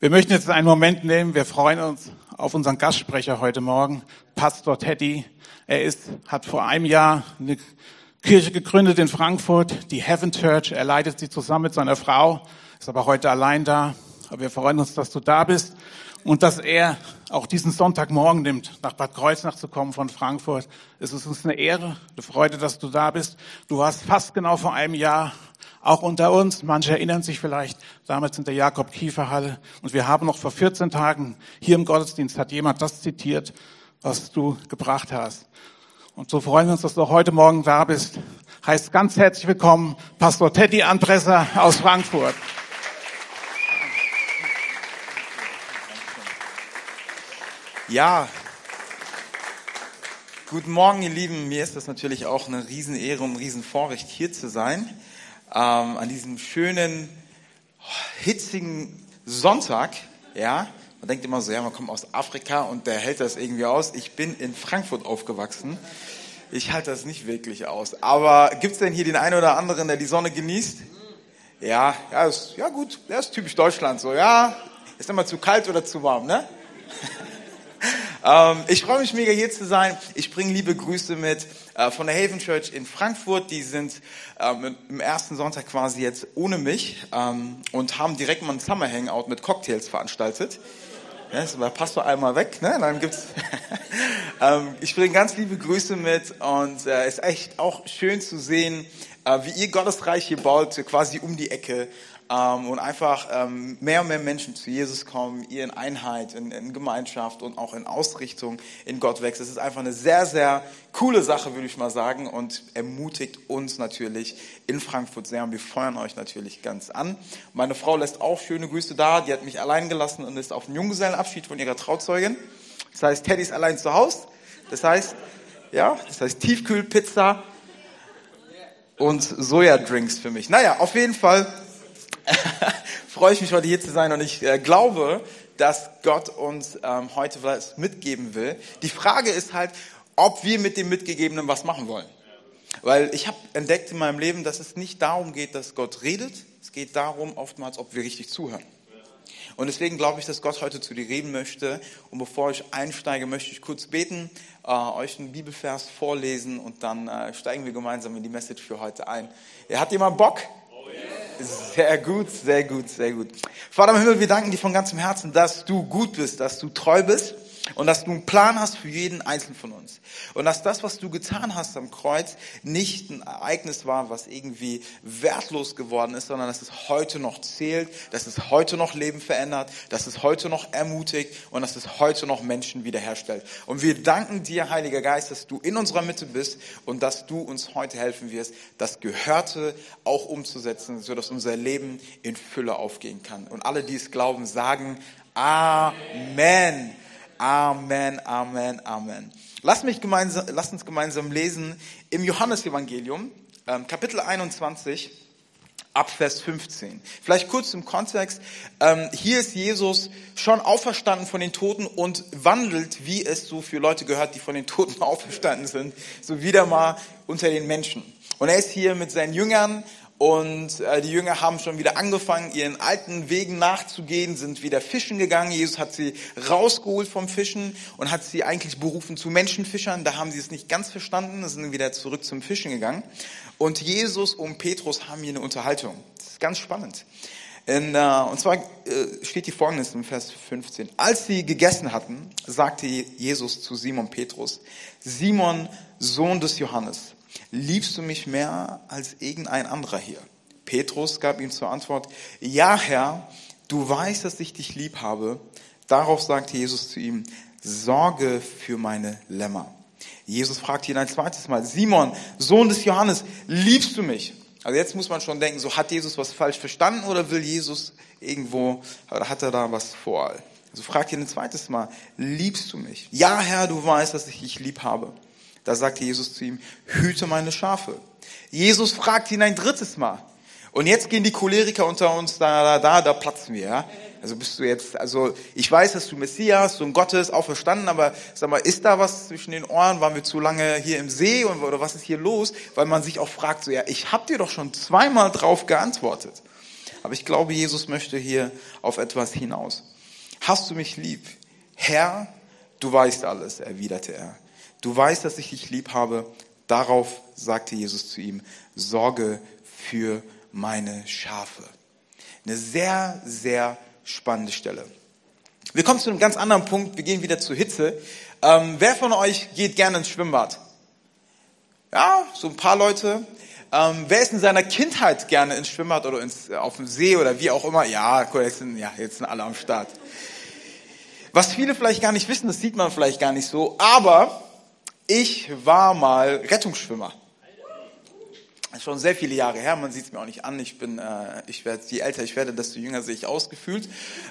Wir möchten jetzt einen Moment nehmen. Wir freuen uns auf unseren Gastsprecher heute Morgen, Pastor Teddy. Er ist, hat vor einem Jahr eine Kirche gegründet in Frankfurt, die Heaven Church. Er leitet sie zusammen mit seiner Frau, ist aber heute allein da. Aber wir freuen uns, dass du da bist und dass er auch diesen Sonntagmorgen nimmt, nach Bad Kreuznach zu kommen von Frankfurt. Es ist uns eine Ehre, eine Freude, dass du da bist. Du warst fast genau vor einem Jahr auch unter uns. Manche erinnern sich vielleicht damals in der Jakob-Kiefer-Halle. Und wir haben noch vor 14 Tagen hier im Gottesdienst hat jemand das zitiert, was du gebracht hast. Und so freuen wir uns, dass du heute Morgen da bist. Heißt ganz herzlich willkommen, Pastor Teddy Anpresser aus Frankfurt. Ja, guten Morgen, ihr Lieben. Mir ist das natürlich auch eine Riesenehre und ein Riesenvorrecht, hier zu sein. Ähm, an diesem schönen, hitzigen Sonntag. Ja, man denkt immer so, ja, man kommt aus Afrika und der hält das irgendwie aus. Ich bin in Frankfurt aufgewachsen. Ich halte das nicht wirklich aus. Aber gibt es denn hier den einen oder anderen, der die Sonne genießt? Ja, ja, ist, ja gut, der ist typisch Deutschland so. Ja, ist immer zu kalt oder zu warm, ne? Ähm, ich freue mich mega hier zu sein. Ich bringe liebe Grüße mit äh, von der Haven Church in Frankfurt. Die sind ähm, im ersten Sonntag quasi jetzt ohne mich ähm, und haben direkt mal ein Summer Hangout mit Cocktails veranstaltet. Ja, ist der Pastor einmal weg, ne? Dann gibt's. ähm, ich bringe ganz liebe Grüße mit und äh, ist echt auch schön zu sehen, äh, wie ihr Gottesreich hier baut, quasi um die Ecke ähm, und einfach ähm, mehr und mehr Menschen zu Jesus kommen, ihr in Einheit, in, in Gemeinschaft und auch in Ausrichtung in Gott wächst. Es ist einfach eine sehr, sehr coole Sache, würde ich mal sagen, und ermutigt uns natürlich in Frankfurt sehr und wir feuern euch natürlich ganz an. Meine Frau lässt auch schöne Grüße da, die hat mich allein gelassen und ist auf dem Junggesellenabschied von ihrer Trauzeugin. Das heißt, Teddy ist allein zu Hause. Das heißt, ja, das heißt Tiefkühlpizza und Sojadrinks für mich. Naja, auf jeden Fall freue ich mich heute hier zu sein und ich äh, glaube, dass Gott uns ähm, heute was mitgeben will. Die Frage ist halt, ob wir mit dem Mitgegebenen was machen wollen. Weil ich habe entdeckt in meinem Leben, dass es nicht darum geht, dass Gott redet. Es geht darum oftmals, ob wir richtig zuhören. Und deswegen glaube ich, dass Gott heute zu dir reden möchte. Und bevor ich einsteige, möchte ich kurz beten, äh, euch einen Bibelvers vorlesen und dann äh, steigen wir gemeinsam in die Message für heute ein. Hat jemand Bock? Sehr gut, sehr gut, sehr gut. Vater im Himmel, wir danken dir von ganzem Herzen, dass du gut bist, dass du treu bist und dass du einen Plan hast für jeden Einzelnen von uns. Und dass das, was du getan hast am Kreuz, nicht ein Ereignis war, was irgendwie wertlos geworden ist, sondern dass es heute noch zählt, dass es heute noch Leben verändert, dass es heute noch ermutigt und dass es heute noch Menschen wiederherstellt. Und wir danken dir, Heiliger Geist, dass du in unserer Mitte bist und dass du uns heute helfen wirst, das Gehörte auch umzusetzen, sodass unser Leben in Fülle aufgehen kann. Und alle, die es glauben, sagen Amen. Amen, Amen, Amen. Lass, mich gemeinsam, lass uns gemeinsam lesen im Johannesevangelium, ähm, Kapitel 21, ab Vers 15. Vielleicht kurz im Kontext. Ähm, hier ist Jesus schon auferstanden von den Toten und wandelt, wie es so für Leute gehört, die von den Toten auferstanden sind, so wieder mal unter den Menschen. Und er ist hier mit seinen Jüngern und äh, die Jünger haben schon wieder angefangen, ihren alten Wegen nachzugehen, sind wieder fischen gegangen. Jesus hat sie rausgeholt vom Fischen und hat sie eigentlich berufen zu Menschenfischern. Da haben sie es nicht ganz verstanden, sind wieder zurück zum Fischen gegangen. Und Jesus und Petrus haben hier eine Unterhaltung. Das ist ganz spannend. Äh, und zwar äh, steht die folgendes im Vers 15. Als sie gegessen hatten, sagte Jesus zu Simon Petrus, Simon, Sohn des Johannes, liebst du mich mehr als irgendein anderer hier? Petrus gab ihm zur Antwort, ja Herr, du weißt, dass ich dich lieb habe. Darauf sagte Jesus zu ihm, sorge für meine Lämmer. Jesus fragte ihn ein zweites Mal, Simon, Sohn des Johannes, liebst du mich? Also jetzt muss man schon denken, so hat Jesus was falsch verstanden oder will Jesus irgendwo, oder hat er da was vor? Also fragt ihn ein zweites Mal, liebst du mich? Ja, Herr, du weißt, dass ich dich lieb habe. Da sagte Jesus zu ihm, hüte meine Schafe. Jesus fragt ihn ein drittes Mal. Und jetzt gehen die Choleriker unter uns, da, da, da, da platzen wir, ja. Also bist du jetzt, also ich weiß, dass du Messias, Sohn Gottes, auch verstanden, aber sag mal, ist da was zwischen den Ohren? Waren wir zu lange hier im See oder was ist hier los? Weil man sich auch fragt, so ja, ich hab dir doch schon zweimal drauf geantwortet. Aber ich glaube, Jesus möchte hier auf etwas hinaus. Hast du mich lieb? Herr, du weißt alles, erwiderte er. Du weißt, dass ich dich lieb habe. Darauf sagte Jesus zu ihm, sorge für meine Schafe. Eine sehr, sehr spannende Stelle. Wir kommen zu einem ganz anderen Punkt. Wir gehen wieder zur Hitze. Ähm, wer von euch geht gerne ins Schwimmbad? Ja, so ein paar Leute. Ähm, wer ist in seiner Kindheit gerne ins Schwimmbad oder ins, auf dem See oder wie auch immer? Ja, cool, jetzt sind, ja, jetzt sind alle am Start. Was viele vielleicht gar nicht wissen, das sieht man vielleicht gar nicht so, aber ich war mal Rettungsschwimmer. Schon sehr viele Jahre her, man sieht es mir auch nicht an. Ich bin, äh, ich werde, je älter ich werde, desto jünger sehe ich ausgefühlt.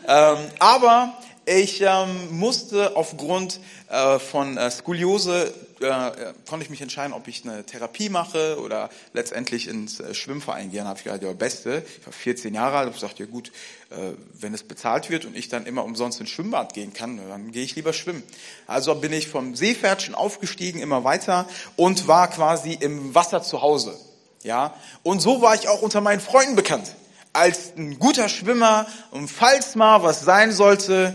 Ähm, aber ich ähm, musste aufgrund äh, von äh, Skoliose, äh, konnte ich mich entscheiden, ob ich eine Therapie mache oder letztendlich ins äh, Schwimmverein gehen. habe ich gesagt, ja, beste. Ich war 14 Jahre alt, habe gesagt, ja gut, äh, wenn es bezahlt wird und ich dann immer umsonst ins Schwimmbad gehen kann, dann gehe ich lieber schwimmen. Also bin ich vom Seepferdchen aufgestiegen, immer weiter und war quasi im Wasser zu Hause. Ja, und so war ich auch unter meinen Freunden bekannt. Als ein guter Schwimmer und falls mal was sein sollte,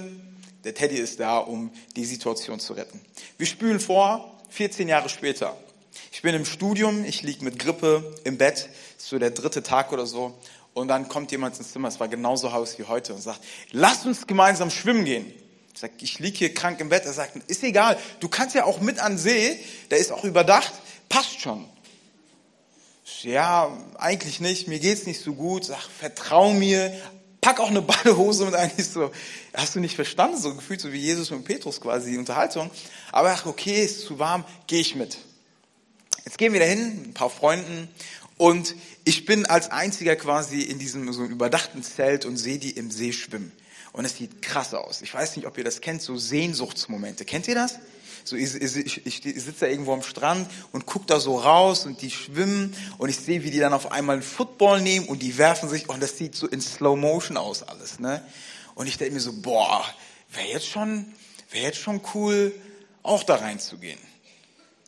der Teddy ist da, um die Situation zu retten. Wir spülen vor, 14 Jahre später. Ich bin im Studium, ich liege mit Grippe im Bett, so der dritte Tag oder so. Und dann kommt jemand ins Zimmer, es war genauso heiß wie heute, und sagt, lass uns gemeinsam schwimmen gehen. Ich sage, ich liege hier krank im Bett. Er sagt, ist egal, du kannst ja auch mit an See, der ist auch überdacht, passt schon ja, eigentlich nicht, mir geht's nicht so gut, sag, vertrau mir, pack auch eine Badehose mit eigentlich so, hast du nicht verstanden, so gefühlt so wie Jesus und Petrus quasi, die Unterhaltung. Aber ach, okay, ist zu warm, gehe ich mit. Jetzt gehen wir dahin, ein paar Freunden, und ich bin als einziger quasi in diesem so überdachten Zelt und sehe die im See schwimmen. Und es sieht krass aus. Ich weiß nicht, ob ihr das kennt, so Sehnsuchtsmomente. Kennt ihr das? So, ich, ich, ich, ich sitze da irgendwo am Strand und guck da so raus und die schwimmen und ich sehe, wie die dann auf einmal einen Football nehmen und die werfen sich und das sieht so in Slow Motion aus alles, ne? Und ich denke mir so, boah, wäre jetzt schon, wäre jetzt schon cool, auch da reinzugehen.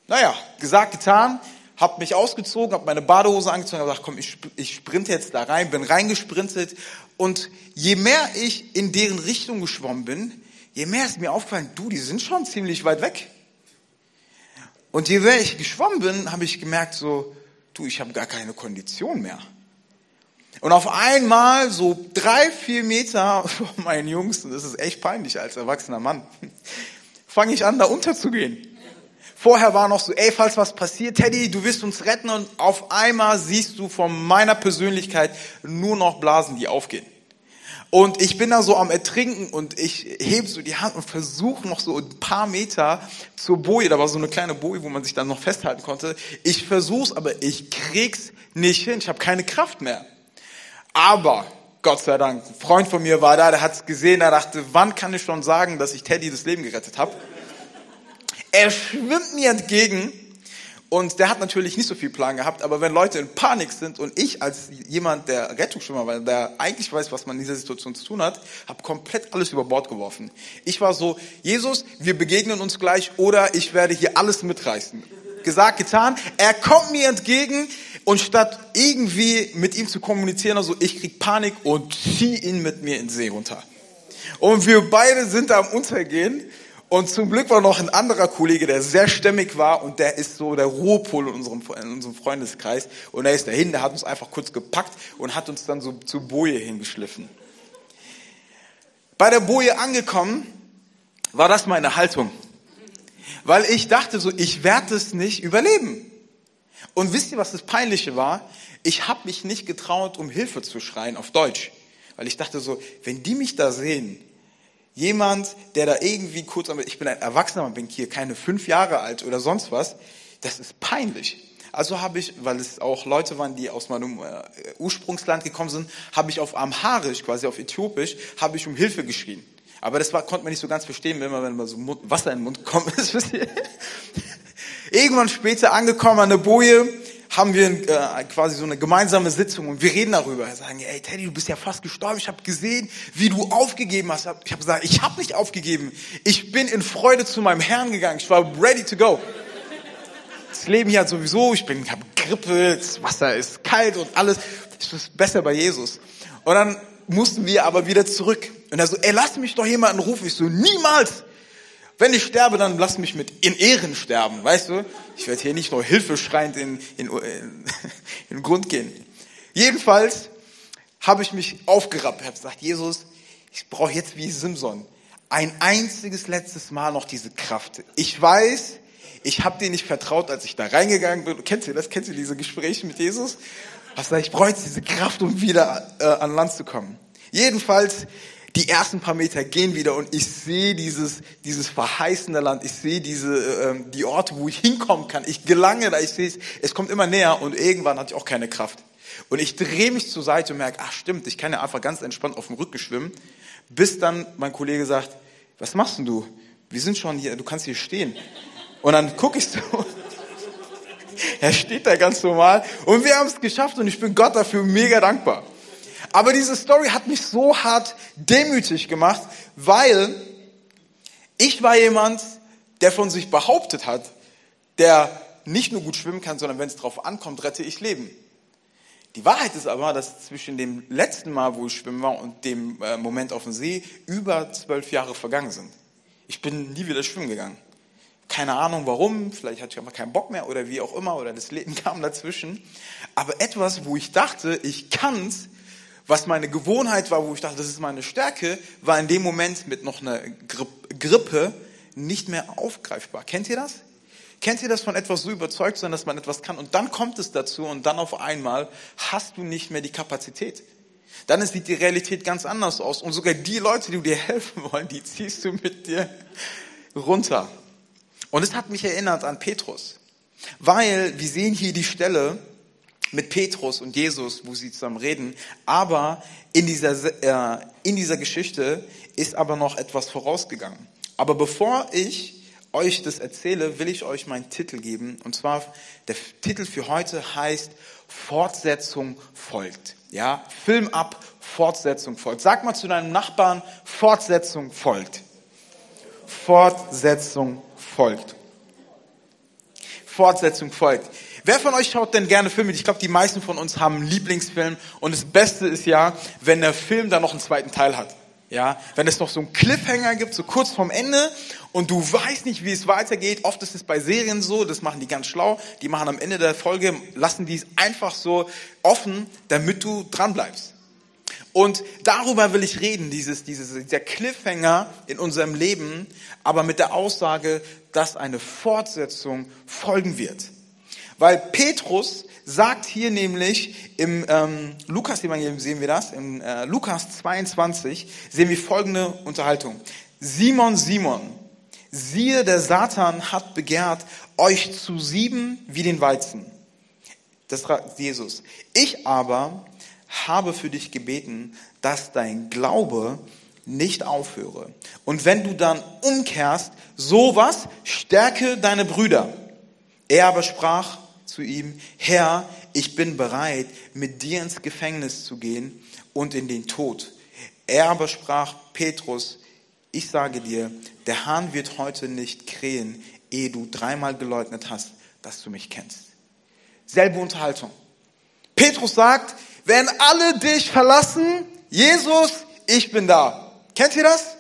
Naja, gesagt, getan, hab mich ausgezogen, hab meine Badehose angezogen, hab gesagt, komm, ich, ich sprinte jetzt da rein, bin reingesprintet und je mehr ich in deren Richtung geschwommen bin, je mehr ist mir aufgefallen, du, die sind schon ziemlich weit weg. Und je mehr ich geschwommen bin, habe ich gemerkt, so, du, ich habe gar keine Kondition mehr. Und auf einmal, so drei, vier Meter vor meinen Jungs, und das ist echt peinlich als erwachsener Mann, fange ich an, da unterzugehen. Vorher war noch so, ey, falls was passiert, Teddy, du wirst uns retten und auf einmal siehst du von meiner Persönlichkeit nur noch Blasen, die aufgehen. Und ich bin da so am Ertrinken und ich hebe so die Hand und versuche noch so ein paar Meter zur Boje. Da war so eine kleine Boje, wo man sich dann noch festhalten konnte. Ich versuch's, aber ich krieg's nicht hin. Ich habe keine Kraft mehr. Aber Gott sei Dank, ein Freund von mir war da, der hat's gesehen, der dachte, wann kann ich schon sagen, dass ich Teddy das Leben gerettet habe? Er schwimmt mir entgegen und der hat natürlich nicht so viel Plan gehabt, aber wenn Leute in Panik sind und ich als jemand, der Rettungsschwimmer war, der eigentlich weiß, was man in dieser Situation zu tun hat, habe komplett alles über Bord geworfen. Ich war so, Jesus, wir begegnen uns gleich oder ich werde hier alles mitreißen. Gesagt, getan. Er kommt mir entgegen und statt irgendwie mit ihm zu kommunizieren, also ich krieg Panik und zieh ihn mit mir in den See runter. Und wir beide sind da am Untergehen und zum Glück war noch ein anderer Kollege, der sehr stämmig war und der ist so der Ruhepol in unserem, in unserem Freundeskreis. Und er ist dahin, der hat uns einfach kurz gepackt und hat uns dann so zur Boje hingeschliffen. Bei der Boje angekommen, war das meine Haltung. Weil ich dachte so, ich werde es nicht überleben. Und wisst ihr, was das Peinliche war? Ich habe mich nicht getraut, um Hilfe zu schreien auf Deutsch. Weil ich dachte so, wenn die mich da sehen, Jemand, der da irgendwie kurz, ich bin ein Erwachsener, bin hier keine fünf Jahre alt oder sonst was, das ist peinlich. Also habe ich, weil es auch Leute waren, die aus meinem äh, Ursprungsland gekommen sind, habe ich auf Amharisch, quasi auf Äthiopisch, habe ich um Hilfe geschrien. Aber das war, konnte man nicht so ganz verstehen, wenn man, wenn man so Wasser in den Mund kommt. Irgendwann später angekommen an der Boje, haben wir äh, quasi so eine gemeinsame Sitzung und wir reden darüber. Wir sagen, ey Teddy, du bist ja fast gestorben. Ich habe gesehen, wie du aufgegeben hast. Ich habe gesagt, ich habe nicht aufgegeben. Ich bin in Freude zu meinem Herrn gegangen. Ich war ready to go. Das Leben hier hat sowieso, ich bin, ich habe Grippe, das Wasser ist kalt und alles. es ist besser bei Jesus. Und dann mussten wir aber wieder zurück. Und er so, ey, lass mich doch jemanden rufen. Ich so, niemals. Wenn ich sterbe, dann lass mich mit in Ehren sterben, weißt du? Ich werde hier nicht nur hilfeschreiend in, in, in, in den Grund gehen. Jedenfalls habe ich mich aufgerappt, habe gesagt, Jesus, ich brauche jetzt wie Simson ein einziges letztes Mal noch diese Kraft. Ich weiß, ich habe dir nicht vertraut, als ich da reingegangen bin. Kennt ihr das? Kennt ihr diese Gespräche mit Jesus? Was sag ich, brauche jetzt diese Kraft, um wieder äh, an Land zu kommen. Jedenfalls, die ersten paar Meter gehen wieder und ich sehe dieses, dieses verheißene Land. Ich sehe diese, äh, die Orte, wo ich hinkommen kann. Ich gelange da, ich sehe es, es kommt immer näher und irgendwann hatte ich auch keine Kraft. Und ich drehe mich zur Seite und merke, ach stimmt, ich kann ja einfach ganz entspannt auf dem Rücken schwimmen, bis dann mein Kollege sagt, was machst denn du? Wir sind schon hier, du kannst hier stehen. Und dann gucke ich so, er steht da ganz normal und wir haben es geschafft und ich bin Gott dafür mega dankbar. Aber diese Story hat mich so hart demütig gemacht, weil ich war jemand, der von sich behauptet hat, der nicht nur gut schwimmen kann, sondern wenn es drauf ankommt, rette ich Leben. Die Wahrheit ist aber, dass zwischen dem letzten Mal, wo ich schwimmen war, und dem äh, Moment auf dem See über zwölf Jahre vergangen sind. Ich bin nie wieder schwimmen gegangen. Keine Ahnung warum, vielleicht hatte ich einfach keinen Bock mehr oder wie auch immer, oder das Leben kam dazwischen. Aber etwas, wo ich dachte, ich kann's, was meine Gewohnheit war, wo ich dachte, das ist meine Stärke, war in dem Moment mit noch einer Grippe nicht mehr aufgreifbar. Kennt ihr das? Kennt ihr das von etwas so überzeugt sein, dass man etwas kann und dann kommt es dazu und dann auf einmal hast du nicht mehr die Kapazität. Dann sieht die Realität ganz anders aus und sogar die Leute, die dir helfen wollen, die ziehst du mit dir runter. Und es hat mich erinnert an Petrus, weil wir sehen hier die Stelle mit Petrus und Jesus, wo sie zusammen reden, aber in dieser, äh, in dieser Geschichte ist aber noch etwas vorausgegangen. Aber bevor ich euch das erzähle, will ich euch meinen Titel geben. Und zwar, der Titel für heute heißt Fortsetzung folgt. Ja, Film ab, Fortsetzung folgt. Sag mal zu deinem Nachbarn, Fortsetzung folgt. Fortsetzung folgt. Fortsetzung folgt. Wer von euch schaut denn gerne Filme? Ich glaube, die meisten von uns haben einen Lieblingsfilm. Und das Beste ist ja, wenn der Film dann noch einen zweiten Teil hat. Ja, wenn es noch so einen Cliffhanger gibt, so kurz vorm Ende und du weißt nicht, wie es weitergeht. Oft ist es bei Serien so, das machen die ganz schlau. Die machen am Ende der Folge, lassen die es einfach so offen, damit du dran bleibst. Und darüber will ich reden, dieses, dieses, dieser Cliffhanger in unserem Leben, aber mit der Aussage, dass eine Fortsetzung folgen wird. Weil Petrus sagt hier nämlich im ähm, Lukas-Evangelium sehen wir das, in äh, Lukas 22 sehen wir folgende Unterhaltung. Simon, Simon, siehe, der Satan hat begehrt, euch zu sieben wie den Weizen. Das sagt Jesus. Ich aber habe für dich gebeten, dass dein Glaube nicht aufhöre. Und wenn du dann umkehrst, sowas, stärke deine Brüder. Er aber sprach, zu ihm, Herr, ich bin bereit, mit dir ins Gefängnis zu gehen und in den Tod. Er aber sprach, Petrus, ich sage dir, der Hahn wird heute nicht krähen, ehe du dreimal geleugnet hast, dass du mich kennst. Selbe Unterhaltung. Petrus sagt, wenn alle dich verlassen, Jesus, ich bin da. Kennt ihr das?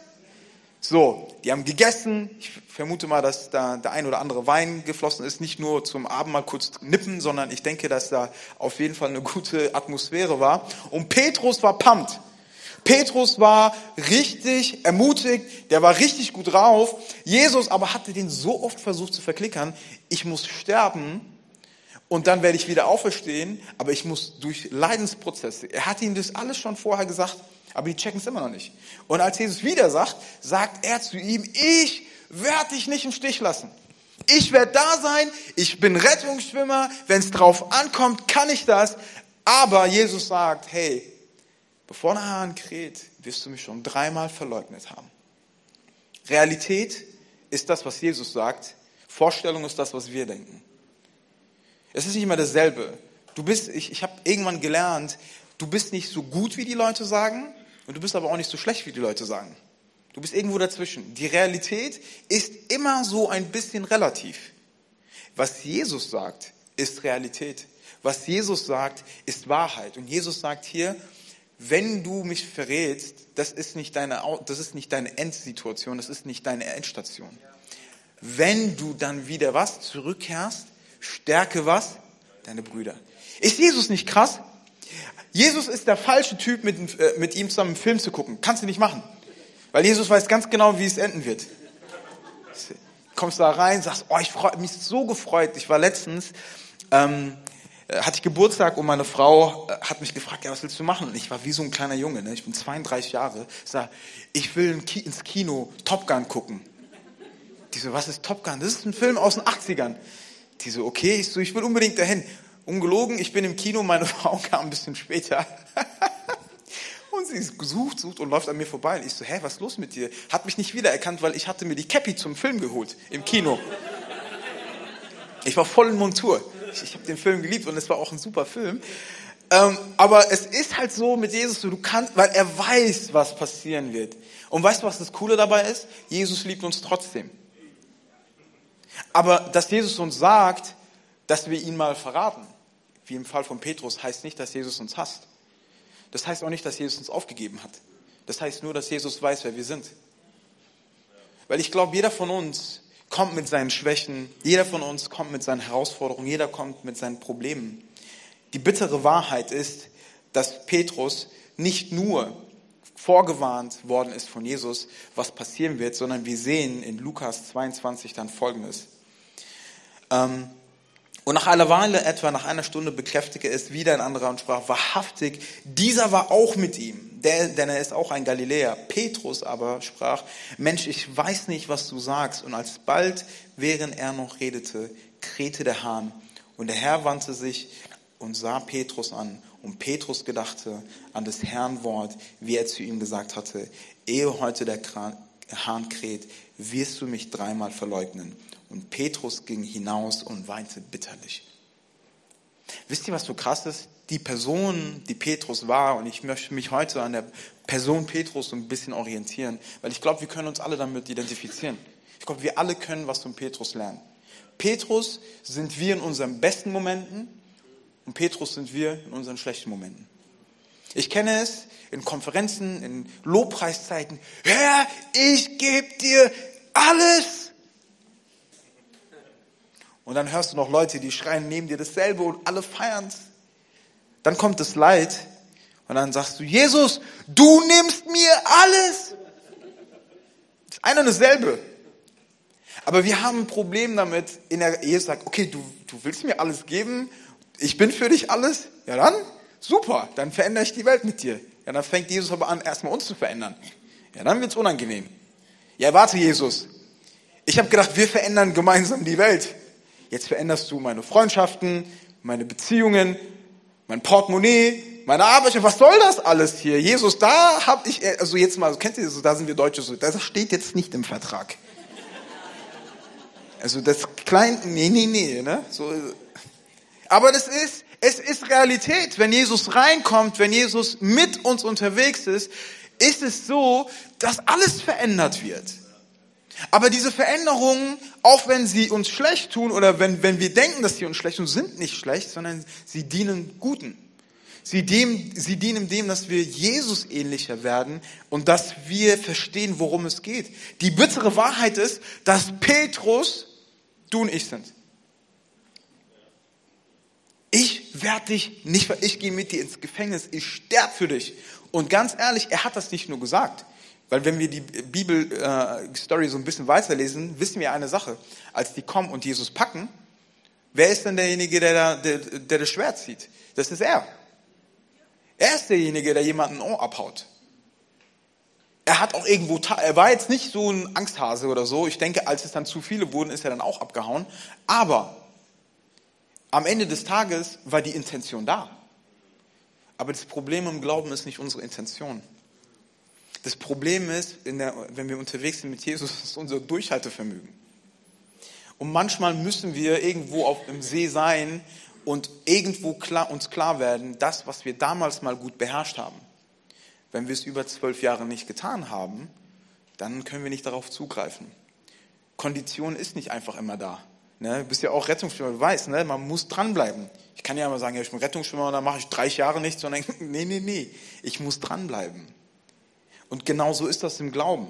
So, die haben gegessen. Ich vermute mal, dass da der ein oder andere Wein geflossen ist. Nicht nur zum Abend mal kurz nippen, sondern ich denke, dass da auf jeden Fall eine gute Atmosphäre war. Und Petrus war pumped. Petrus war richtig ermutigt, der war richtig gut drauf. Jesus aber hatte den so oft versucht zu verklickern, ich muss sterben und dann werde ich wieder auferstehen, aber ich muss durch Leidensprozesse. Er hat ihnen das alles schon vorher gesagt, aber die checken es immer noch nicht. Und als Jesus wieder sagt, sagt er zu ihm, ich werde dich nicht im Stich lassen. Ich werde da sein, ich bin Rettungsschwimmer, wenn es drauf ankommt, kann ich das. Aber Jesus sagt, hey, bevor der Hahn kräht, wirst du mich schon dreimal verleugnet haben. Realität ist das, was Jesus sagt. Vorstellung ist das, was wir denken. Es ist nicht immer dasselbe. Du bist, ich, ich habe irgendwann gelernt, du bist nicht so gut, wie die Leute sagen, und du bist aber auch nicht so schlecht, wie die Leute sagen. Du bist irgendwo dazwischen. Die Realität ist immer so ein bisschen relativ. Was Jesus sagt, ist Realität. Was Jesus sagt, ist Wahrheit. Und Jesus sagt hier, wenn du mich verrätst, das ist nicht deine, das ist nicht deine Endsituation, das ist nicht deine Endstation. Wenn du dann wieder was zurückkehrst, stärke was? Deine Brüder. Ist Jesus nicht krass? Jesus ist der falsche Typ, mit, äh, mit ihm zusammen einen Film zu gucken. Kannst du nicht machen. Weil Jesus weiß ganz genau, wie es enden wird. Kommst da rein, sagst, oh, ich freue mich so gefreut. Ich war letztens, ähm, äh, hatte ich Geburtstag und meine Frau äh, hat mich gefragt, ja, was willst du machen? Und ich war wie so ein kleiner Junge, ne? ich bin 32 Jahre. Ich sag, ich will ins Kino Top Gun gucken. Die so, was ist Top Gun? Das ist ein Film aus den 80ern. Die so, okay, ich so, ich will unbedingt dahin. Ungelogen, ich bin im Kino, meine Frau kam ein bisschen später. Und sie sucht, sucht und läuft an mir vorbei. Und ich so, hä, was ist los mit dir? Hat mich nicht wiedererkannt, weil ich hatte mir die Cappy zum Film geholt, im Kino. Ich war voll in Montur. Ich, ich habe den Film geliebt und es war auch ein super Film. Ähm, aber es ist halt so mit Jesus, du kannst, weil er weiß, was passieren wird. Und weißt du, was das Coole dabei ist? Jesus liebt uns trotzdem. Aber dass Jesus uns sagt, dass wir ihn mal verraten, wie im Fall von Petrus, heißt nicht, dass Jesus uns hasst. Das heißt auch nicht, dass Jesus uns aufgegeben hat. Das heißt nur, dass Jesus weiß, wer wir sind. Weil ich glaube, jeder von uns kommt mit seinen Schwächen, jeder von uns kommt mit seinen Herausforderungen, jeder kommt mit seinen Problemen. Die bittere Wahrheit ist, dass Petrus nicht nur vorgewarnt worden ist von Jesus, was passieren wird, sondern wir sehen in Lukas 22 dann Folgendes. Ähm, und nach einer Weile, etwa nach einer Stunde, bekräftigte es wieder in anderer und sprach, wahrhaftig, dieser war auch mit ihm, denn er ist auch ein Galiläer. Petrus aber sprach, Mensch, ich weiß nicht, was du sagst. Und alsbald, während er noch redete, krähte der Hahn. Und der Herr wandte sich und sah Petrus an. Und Petrus gedachte an des Herrn Wort, wie er zu ihm gesagt hatte, ehe heute der Hahn kräht, wirst du mich dreimal verleugnen. Und Petrus ging hinaus und weinte bitterlich. Wisst ihr, was so krass ist? Die Person, die Petrus war, und ich möchte mich heute an der Person Petrus so ein bisschen orientieren, weil ich glaube, wir können uns alle damit identifizieren. Ich glaube, wir alle können was von Petrus lernen. Petrus sind wir in unseren besten Momenten und Petrus sind wir in unseren schlechten Momenten. Ich kenne es in Konferenzen, in Lobpreiszeiten. Herr, ich gebe dir alles. Und dann hörst du noch Leute, die schreien neben dir dasselbe und alle feiern's. Dann kommt das Leid und dann sagst du, Jesus, du nimmst mir alles. Das ist und dasselbe. Aber wir haben ein Problem damit, in der Ehe sagt, okay, du, du willst mir alles geben, ich bin für dich alles, ja dann, super, dann verändere ich die Welt mit dir. Ja, dann fängt Jesus aber an, erstmal uns zu verändern. Ja, dann wird's unangenehm. Ja, warte, Jesus. Ich habe gedacht, wir verändern gemeinsam die Welt. Jetzt veränderst du meine Freundschaften, meine Beziehungen, mein Portemonnaie, meine Arbeit. Was soll das alles hier? Jesus, da habe ich, also jetzt mal, kennt ihr das, da sind wir Deutsche so, das steht jetzt nicht im Vertrag. Also das kleine, nee, nee, nee, ne? So, aber das ist, es ist Realität. Wenn Jesus reinkommt, wenn Jesus mit uns unterwegs ist, ist es so, dass alles verändert wird. Aber diese Veränderungen, auch wenn sie uns schlecht tun oder wenn, wenn wir denken, dass sie uns schlecht tun, sind nicht schlecht, sondern sie dienen Guten. Sie, dem, sie dienen dem, dass wir Jesus ähnlicher werden und dass wir verstehen, worum es geht. Die bittere Wahrheit ist, dass Petrus, du und ich sind. Ich werde dich nicht, ich gehe mit dir ins Gefängnis, ich sterbe für dich. Und ganz ehrlich, er hat das nicht nur gesagt. Weil wenn wir die Bibel-Story äh, so ein bisschen weiterlesen, wissen wir eine Sache. Als die kommen und Jesus packen, wer ist denn derjenige, der, da, der, der das Schwert zieht? Das ist er. Er ist derjenige, der jemanden Ohr abhaut. Er hat auch irgendwo, er war jetzt nicht so ein Angsthase oder so. Ich denke, als es dann zu viele wurden, ist er dann auch abgehauen. Aber am Ende des Tages war die Intention da. Aber das Problem im Glauben ist nicht unsere Intention. Das Problem ist, der, wenn wir unterwegs sind mit Jesus, ist unser Durchhaltevermögen. Und manchmal müssen wir irgendwo auf dem See sein und irgendwo klar, uns klar werden, das, was wir damals mal gut beherrscht haben. Wenn wir es über zwölf Jahre nicht getan haben, dann können wir nicht darauf zugreifen. Kondition ist nicht einfach immer da. Ne? Du bist ja auch Rettungsschwimmer, du weißt, ne? man muss dranbleiben. Ich kann ja mal sagen, ja, ich bin Rettungsschwimmer und dann mache ich 30 Jahre nichts, sondern nee, nee, nee, ich muss dranbleiben. Und genau so ist das im Glauben.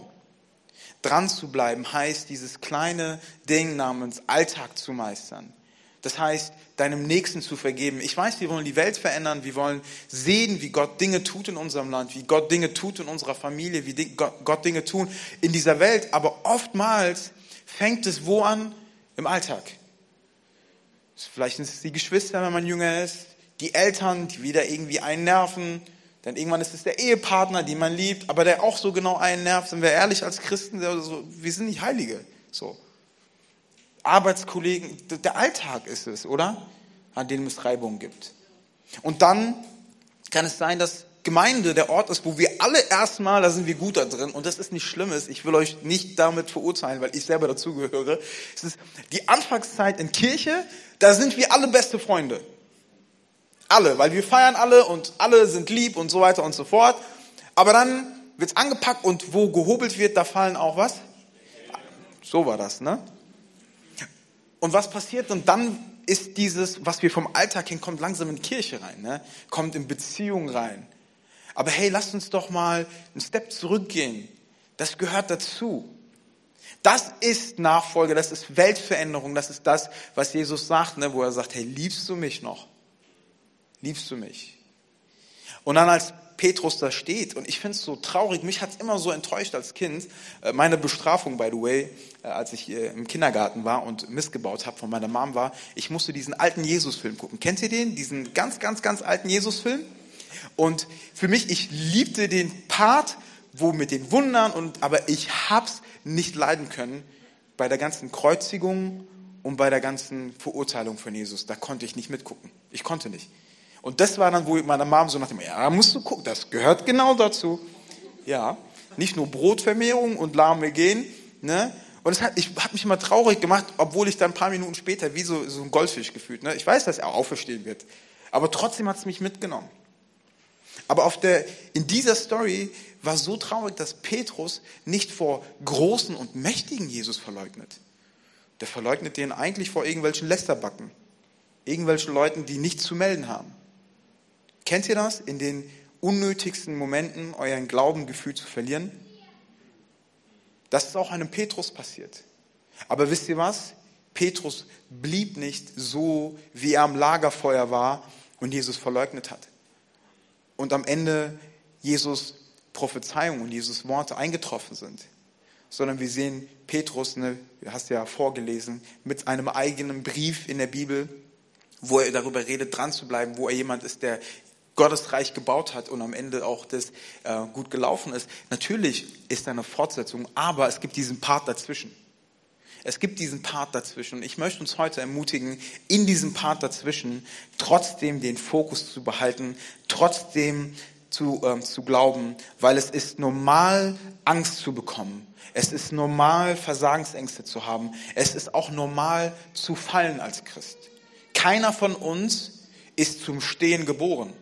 Dran zu bleiben heißt, dieses kleine Ding namens Alltag zu meistern. Das heißt, deinem Nächsten zu vergeben. Ich weiß, wir wollen die Welt verändern, wir wollen sehen, wie Gott Dinge tut in unserem Land, wie Gott Dinge tut in unserer Familie, wie Gott Dinge tut in dieser Welt. Aber oftmals fängt es wo an? Im Alltag. Vielleicht sind es die Geschwister, wenn man jünger ist, die Eltern, die wieder irgendwie einen nerven. Dann irgendwann ist es der Ehepartner, den man liebt, aber der auch so genau einen nervt. Sind wir ehrlich als Christen, wir sind nicht Heilige. So. Arbeitskollegen, der Alltag ist es, oder? An dem es Reibungen gibt. Und dann kann es sein, dass Gemeinde der Ort ist, wo wir alle erstmal, da sind wir gut da drin, und das ist nicht Schlimmes, ich will euch nicht damit verurteilen, weil ich selber dazugehöre. Es ist die Anfangszeit in Kirche, da sind wir alle beste Freunde. Alle, weil wir feiern alle und alle sind lieb und so weiter und so fort. Aber dann wird's angepackt und wo gehobelt wird, da fallen auch was? So war das, ne? Und was passiert? Und dann ist dieses, was wir vom Alltag hin kommt, langsam in Kirche rein, ne? kommt in Beziehung rein. Aber hey, lasst uns doch mal einen Step zurückgehen. Das gehört dazu. Das ist Nachfolge, das ist Weltveränderung, das ist das, was Jesus sagt, ne? wo er sagt, hey, liebst du mich noch? Liebst du mich? Und dann als Petrus da steht. Und ich finde es so traurig, mich hat es immer so enttäuscht als Kind. Äh, meine Bestrafung, by the way, äh, als ich im Kindergarten war und missgebaut habe von meiner Mom war, ich musste diesen alten Jesus-Film gucken. Kennt ihr den? Diesen ganz, ganz, ganz alten Jesus-Film? Und für mich, ich liebte den Part, wo mit den Wundern und, aber ich hab's nicht leiden können bei der ganzen Kreuzigung und bei der ganzen Verurteilung von Jesus. Da konnte ich nicht mitgucken. Ich konnte nicht. Und das war dann, wo meine Mom so nach dem, ja, musst du gucken, das gehört genau dazu. Ja, nicht nur Brotvermehrung und lahme gehen, ne? Und es hat, ich habe mich immer traurig gemacht, obwohl ich dann ein paar Minuten später wie so, so ein Goldfisch gefühlt. Ne? Ich weiß, dass er auferstehen wird. Aber trotzdem hat es mich mitgenommen. Aber auf der, in dieser Story war so traurig, dass Petrus nicht vor großen und mächtigen Jesus verleugnet. Der verleugnet den eigentlich vor irgendwelchen Lästerbacken. Irgendwelchen Leuten, die nichts zu melden haben. Kennt ihr das? In den unnötigsten Momenten euren Glaubengefühl zu verlieren? Das ist auch einem Petrus passiert. Aber wisst ihr was? Petrus blieb nicht so, wie er am Lagerfeuer war und Jesus verleugnet hat. Und am Ende Jesus Prophezeiung und Jesus Worte eingetroffen sind. Sondern wir sehen Petrus, ne, hast ja vorgelesen, mit einem eigenen Brief in der Bibel, wo er darüber redet, dran zu bleiben, wo er jemand ist, der Gottes Reich gebaut hat und am Ende auch das äh, gut gelaufen ist. Natürlich ist da eine Fortsetzung, aber es gibt diesen Part dazwischen. Es gibt diesen Part dazwischen. Ich möchte uns heute ermutigen, in diesem Part dazwischen trotzdem den Fokus zu behalten, trotzdem zu, äh, zu glauben, weil es ist normal, Angst zu bekommen. Es ist normal, Versagensängste zu haben. Es ist auch normal, zu fallen als Christ. Keiner von uns ist zum Stehen geboren.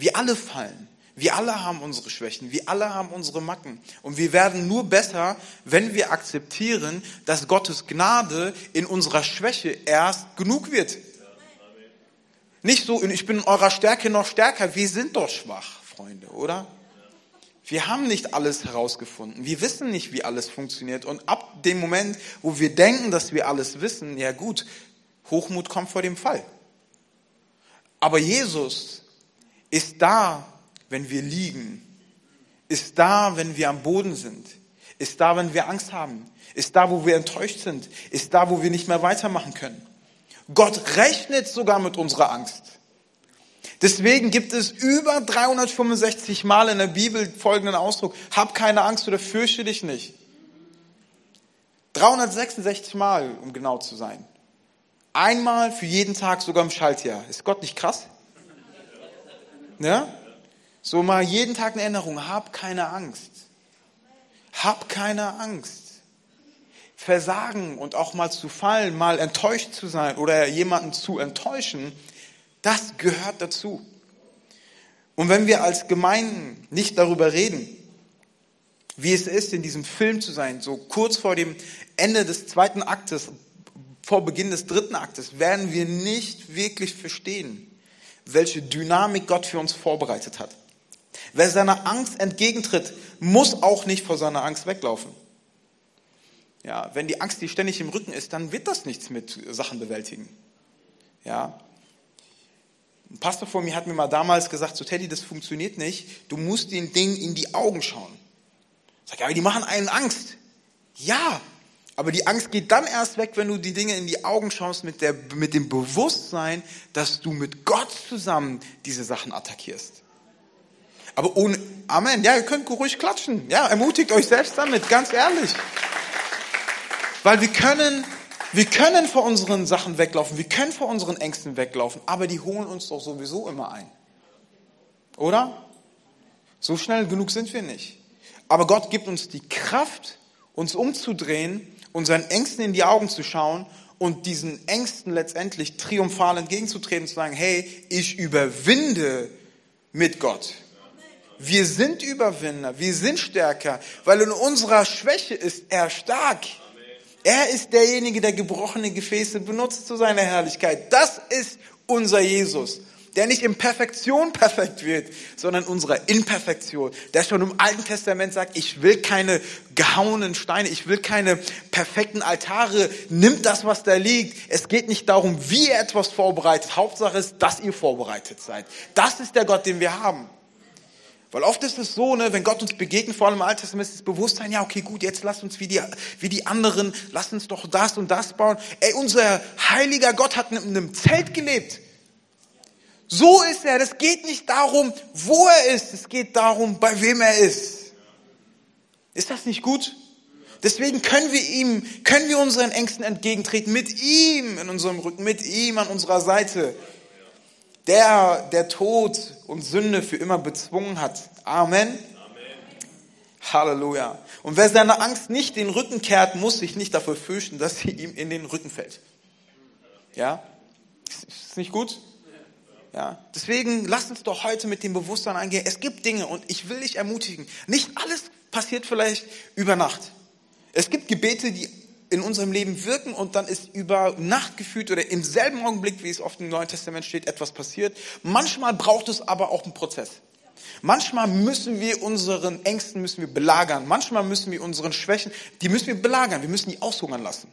Wir alle fallen. Wir alle haben unsere Schwächen, wir alle haben unsere Macken. Und wir werden nur besser, wenn wir akzeptieren, dass Gottes Gnade in unserer Schwäche erst genug wird. Nicht so, ich bin in eurer Stärke noch stärker. Wir sind doch schwach, Freunde, oder? Wir haben nicht alles herausgefunden. Wir wissen nicht, wie alles funktioniert. Und ab dem Moment, wo wir denken, dass wir alles wissen, ja gut, Hochmut kommt vor dem Fall. Aber Jesus ist da, wenn wir liegen, ist da, wenn wir am Boden sind, ist da, wenn wir Angst haben, ist da, wo wir enttäuscht sind, ist da, wo wir nicht mehr weitermachen können. Gott rechnet sogar mit unserer Angst. Deswegen gibt es über 365 Mal in der Bibel folgenden Ausdruck, hab keine Angst oder fürchte dich nicht. 366 Mal, um genau zu sein. Einmal für jeden Tag sogar im Schaltjahr. Ist Gott nicht krass? Ja? So mal jeden Tag eine Erinnerung. Hab keine Angst. Hab keine Angst. Versagen und auch mal zu fallen, mal enttäuscht zu sein oder jemanden zu enttäuschen, das gehört dazu. Und wenn wir als Gemeinden nicht darüber reden, wie es ist, in diesem Film zu sein, so kurz vor dem Ende des zweiten Aktes, vor Beginn des dritten Aktes werden wir nicht wirklich verstehen, welche Dynamik Gott für uns vorbereitet hat. Wer seiner Angst entgegentritt, muss auch nicht vor seiner Angst weglaufen. Ja, wenn die Angst die ständig im Rücken ist, dann wird das nichts mit Sachen bewältigen. Ja. Ein Pastor vor mir hat mir mal damals gesagt, so Teddy, das funktioniert nicht. Du musst den Dingen in die Augen schauen. Sag, ja, aber die machen einen Angst. Ja, aber die Angst geht dann erst weg, wenn du die Dinge in die Augen schaust mit, der, mit dem Bewusstsein, dass du mit Gott zusammen diese Sachen attackierst. Aber ohne, Amen, ja, ihr könnt ruhig klatschen. Ja, ermutigt euch selbst damit, ganz ehrlich. Weil wir können, wir können vor unseren Sachen weglaufen, wir können vor unseren Ängsten weglaufen, aber die holen uns doch sowieso immer ein. Oder? So schnell genug sind wir nicht. Aber Gott gibt uns die Kraft, uns umzudrehen, unseren Ängsten in die Augen zu schauen und diesen Ängsten letztendlich triumphal entgegenzutreten, zu sagen, hey, ich überwinde mit Gott. Wir sind Überwinder, wir sind stärker, weil in unserer Schwäche ist er stark. Er ist derjenige, der gebrochene Gefäße benutzt zu seiner Herrlichkeit. Das ist unser Jesus, der nicht in Perfektion perfekt wird, sondern unserer Imperfektion. Der schon im Alten Testament sagt, ich will keine gehauenen Steine, ich will keine perfekten Altare. Nimmt das, was da liegt. Es geht nicht darum, wie er etwas vorbereitet. Hauptsache ist, dass ihr vorbereitet seid. Das ist der Gott, den wir haben. Weil oft ist es so, ne, wenn Gott uns begegnet, vor allem im Alten Testament, ist das Bewusstsein, ja, okay, gut, jetzt lasst uns wie die, wie die anderen, lasst uns doch das und das bauen. Ey, unser heiliger Gott hat in einem Zelt gelebt. So ist er. Das geht nicht darum, wo er ist. Es geht darum, bei wem er ist. Ist das nicht gut? Deswegen können wir ihm, können wir unseren Ängsten entgegentreten, mit ihm in unserem Rücken, mit ihm an unserer Seite der, der Tod und Sünde für immer bezwungen hat. Amen. Amen. Halleluja. Und wer seiner Angst nicht den Rücken kehrt, muss sich nicht dafür fürchten, dass sie ihm in den Rücken fällt. Ja? Ist nicht gut? Ja? Deswegen lasst uns doch heute mit dem Bewusstsein eingehen. Es gibt Dinge und ich will dich ermutigen. Nicht alles passiert vielleicht über Nacht. Es gibt Gebete, die in unserem Leben wirken und dann ist über Nacht gefühlt oder im selben Augenblick, wie es oft im Neuen Testament steht, etwas passiert. Manchmal braucht es aber auch einen Prozess. Manchmal müssen wir unseren Ängsten müssen wir belagern. Manchmal müssen wir unseren Schwächen, die müssen wir belagern. Wir müssen die aushungern lassen.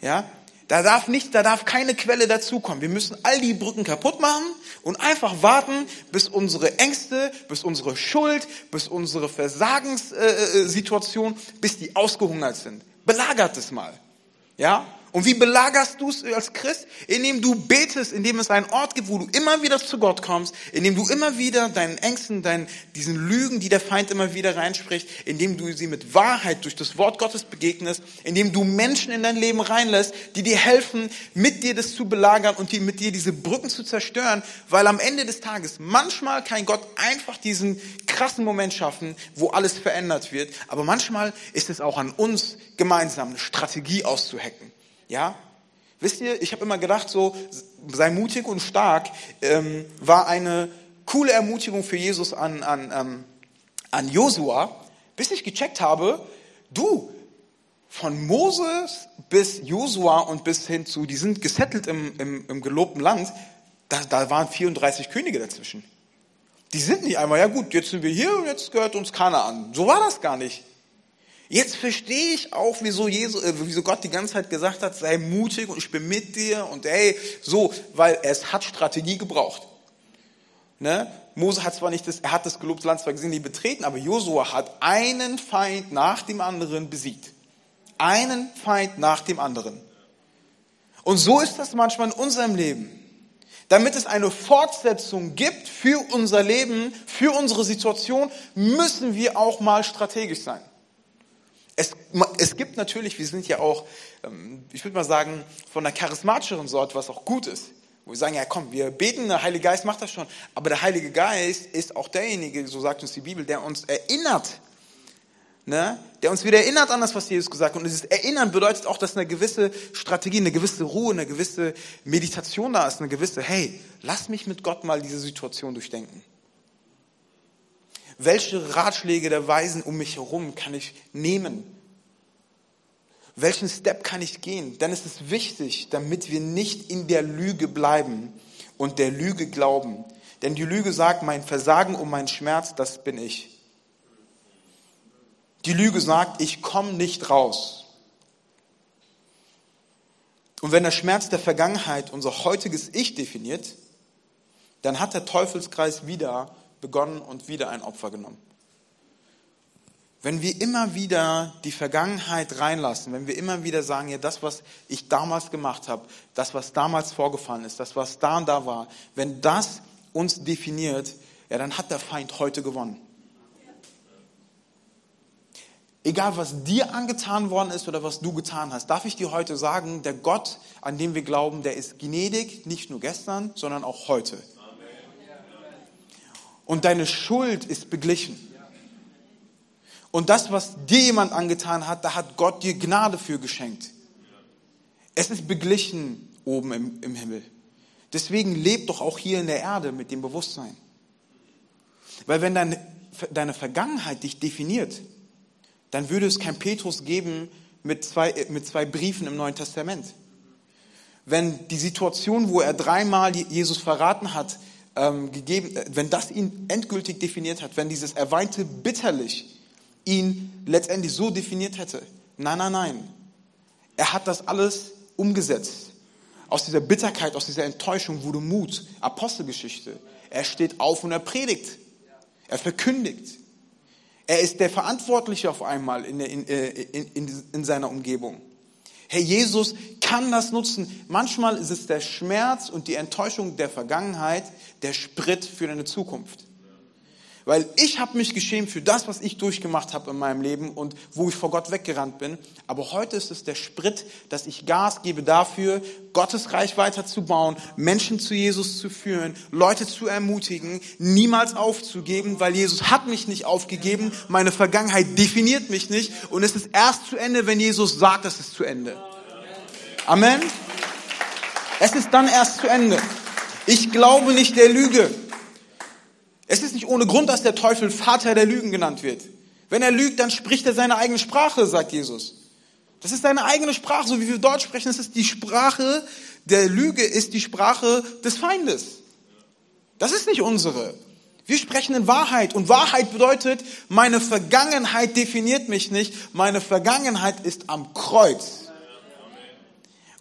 Ja? Da darf nicht, da darf keine Quelle dazukommen. Wir müssen all die Brücken kaputt machen und einfach warten, bis unsere Ängste, bis unsere Schuld, bis unsere Versagenssituation, bis die ausgehungert sind. Belagert es mal. Ja? Und wie belagerst du es als Christ? Indem du betest, indem es einen Ort gibt, wo du immer wieder zu Gott kommst, indem du immer wieder deinen Ängsten, deinen, diesen Lügen, die der Feind immer wieder reinspricht, indem du sie mit Wahrheit durch das Wort Gottes begegnest, indem du Menschen in dein Leben reinlässt, die dir helfen, mit dir das zu belagern und die, mit dir diese Brücken zu zerstören, weil am Ende des Tages manchmal kann Gott einfach diesen krassen Moment schaffen, wo alles verändert wird, aber manchmal ist es auch an uns gemeinsam eine Strategie auszuhacken. Ja? Wisst ihr, ich habe immer gedacht, so sei mutig und stark ähm, war eine coole Ermutigung für Jesus an, an, ähm, an Josua, bis ich gecheckt habe, du, von Moses bis Josua und bis hin zu, die sind gesettelt im, im, im gelobten Land, da, da waren 34 Könige dazwischen. Die sind nicht einmal, ja gut, jetzt sind wir hier und jetzt gehört uns keiner an. So war das gar nicht. Jetzt verstehe ich auch, wieso, Jesus, äh, wieso Gott die ganze Zeit gesagt hat, sei mutig und ich bin mit dir und hey, so, weil es hat Strategie gebraucht. Ne? Mose hat zwar nicht das, er hat das gelobte Land zwar gesehen, nie betreten, aber Josua hat einen Feind nach dem anderen besiegt. Einen Feind nach dem anderen. Und so ist das manchmal in unserem Leben. Damit es eine Fortsetzung gibt für unser Leben, für unsere Situation, müssen wir auch mal strategisch sein. Es, es gibt natürlich, wir sind ja auch, ähm, ich würde mal sagen, von der charismatischeren Sorte, was auch gut ist. Wo wir sagen, ja komm, wir beten, der Heilige Geist macht das schon. Aber der Heilige Geist ist auch derjenige, so sagt uns die Bibel, der uns erinnert. Ne? Der uns wieder erinnert an das, was Jesus gesagt hat. Und dieses Erinnern bedeutet auch, dass eine gewisse Strategie, eine gewisse Ruhe, eine gewisse Meditation da ist, eine gewisse, hey, lass mich mit Gott mal diese Situation durchdenken. Welche Ratschläge der Weisen um mich herum kann ich nehmen? Welchen Step kann ich gehen? Dann ist es wichtig, damit wir nicht in der Lüge bleiben und der Lüge glauben. Denn die Lüge sagt, mein Versagen und mein Schmerz, das bin ich. Die Lüge sagt, ich komme nicht raus. Und wenn der Schmerz der Vergangenheit unser heutiges Ich definiert, dann hat der Teufelskreis wieder begonnen und wieder ein Opfer genommen. Wenn wir immer wieder die Vergangenheit reinlassen, wenn wir immer wieder sagen, ja, das, was ich damals gemacht habe, das, was damals vorgefallen ist, das, was da und da war, wenn das uns definiert, ja, dann hat der Feind heute gewonnen. Egal, was dir angetan worden ist oder was du getan hast, darf ich dir heute sagen, der Gott, an dem wir glauben, der ist gnädig, nicht nur gestern, sondern auch heute. Und deine Schuld ist beglichen. Und das, was dir jemand angetan hat, da hat Gott dir Gnade für geschenkt. Es ist beglichen oben im, im Himmel. Deswegen lebt doch auch hier in der Erde mit dem Bewusstsein. Weil wenn deine, deine Vergangenheit dich definiert, dann würde es kein Petrus geben mit zwei, mit zwei Briefen im Neuen Testament. Wenn die Situation, wo er dreimal Jesus verraten hat, ähm, gegeben, äh, wenn das ihn endgültig definiert hat, wenn dieses er weinte bitterlich ihn letztendlich so definiert hätte. Nein, nein, nein. Er hat das alles umgesetzt. Aus dieser Bitterkeit, aus dieser Enttäuschung wurde Mut. Apostelgeschichte. Er steht auf und er predigt. Er verkündigt. Er ist der Verantwortliche auf einmal in, in, äh, in, in seiner Umgebung. Herr Jesus kann das nutzen. Manchmal ist es der Schmerz und die Enttäuschung der Vergangenheit der Sprit für deine Zukunft. Weil ich habe mich geschämt für das, was ich durchgemacht habe in meinem Leben und wo ich vor Gott weggerannt bin. Aber heute ist es der Sprit, dass ich Gas gebe dafür, Gottes Reich weiterzubauen, Menschen zu Jesus zu führen, Leute zu ermutigen, niemals aufzugeben, weil Jesus hat mich nicht aufgegeben, meine Vergangenheit definiert mich nicht und es ist erst zu Ende, wenn Jesus sagt, es ist zu Ende. Amen. Es ist dann erst zu Ende. Ich glaube nicht der Lüge. Es ist nicht ohne Grund, dass der Teufel Vater der Lügen genannt wird. Wenn er lügt, dann spricht er seine eigene Sprache, sagt Jesus. Das ist seine eigene Sprache, so wie wir Deutsch sprechen. Es ist die Sprache der Lüge, ist die Sprache des Feindes. Das ist nicht unsere. Wir sprechen in Wahrheit und Wahrheit bedeutet, meine Vergangenheit definiert mich nicht. Meine Vergangenheit ist am Kreuz.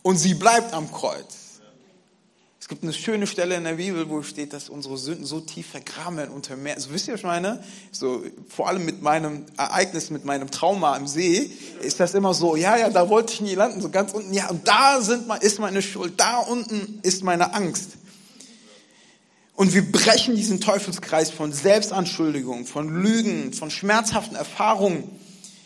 Und sie bleibt am Kreuz. Es gibt eine schöne Stelle in der Bibel, wo steht, dass unsere Sünden so tief vergraben unter Meer. So wisst ihr, was ich meine? So, vor allem mit meinem Ereignis, mit meinem Trauma im See, ist das immer so, ja, ja, da wollte ich nie landen, so ganz unten, ja, und da sind, ist meine Schuld, da unten ist meine Angst. Und wir brechen diesen Teufelskreis von Selbstanschuldigung, von Lügen, von schmerzhaften Erfahrungen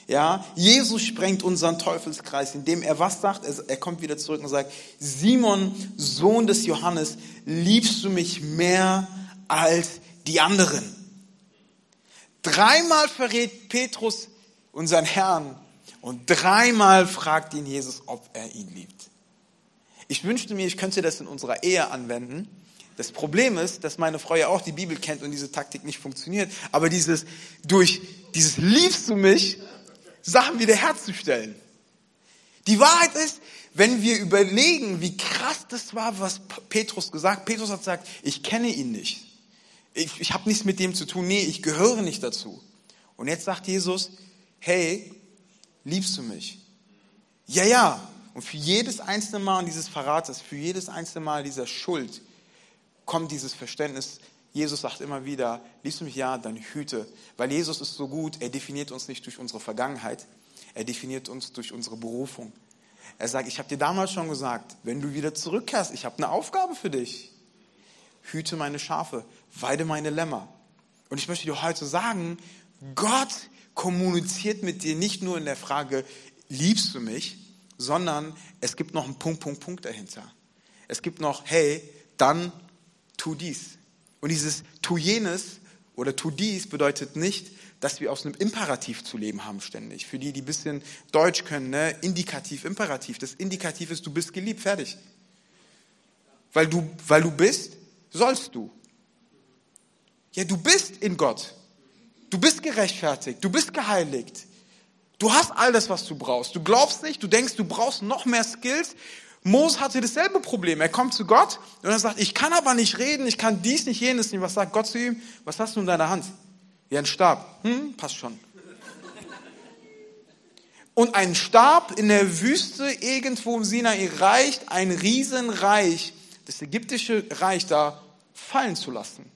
ja, Jesus sprengt unseren Teufelskreis, indem er was sagt? Er, er kommt wieder zurück und sagt, Simon, Sohn des Johannes, liebst du mich mehr als die anderen? Dreimal verrät Petrus unseren Herrn und dreimal fragt ihn Jesus, ob er ihn liebt. Ich wünschte mir, ich könnte das in unserer Ehe anwenden. Das Problem ist, dass meine Frau ja auch die Bibel kennt und diese Taktik nicht funktioniert. Aber dieses, durch dieses liebst du mich, Sachen wiederherzustellen. Die Wahrheit ist, wenn wir überlegen, wie krass das war, was Petrus gesagt, Petrus hat gesagt, ich kenne ihn nicht. Ich, ich habe nichts mit dem zu tun. Nee, ich gehöre nicht dazu. Und jetzt sagt Jesus, hey, liebst du mich? Ja, ja. Und für jedes einzelne Mal dieses Verrates, für jedes einzelne Mal dieser Schuld kommt dieses Verständnis, Jesus sagt immer wieder, liebst du mich ja, dann hüte. Weil Jesus ist so gut, er definiert uns nicht durch unsere Vergangenheit, er definiert uns durch unsere Berufung. Er sagt, ich habe dir damals schon gesagt, wenn du wieder zurückkehrst, ich habe eine Aufgabe für dich. Hüte meine Schafe, weide meine Lämmer. Und ich möchte dir heute sagen, Gott kommuniziert mit dir nicht nur in der Frage, liebst du mich, sondern es gibt noch einen Punkt, Punkt, Punkt dahinter. Es gibt noch, hey, dann tu dies. Und dieses tu jenes oder tu dies bedeutet nicht, dass wir aus einem Imperativ zu leben haben ständig. Für die, die ein bisschen Deutsch können, ne? Indikativ, Imperativ. Das Indikativ ist, du bist geliebt, fertig. Weil du, weil du bist, sollst du. Ja, du bist in Gott. Du bist gerechtfertigt. Du bist geheiligt. Du hast all das, was du brauchst. Du glaubst nicht, du denkst, du brauchst noch mehr Skills. Mose hatte dasselbe Problem. Er kommt zu Gott und er sagt, ich kann aber nicht reden, ich kann dies nicht, jenes nicht. Was sagt Gott zu ihm? Was hast du in deiner Hand? Ja, ein Stab. Hm, passt schon. Und ein Stab in der Wüste irgendwo im Sinai reicht, ein Riesenreich, das ägyptische Reich da fallen zu lassen.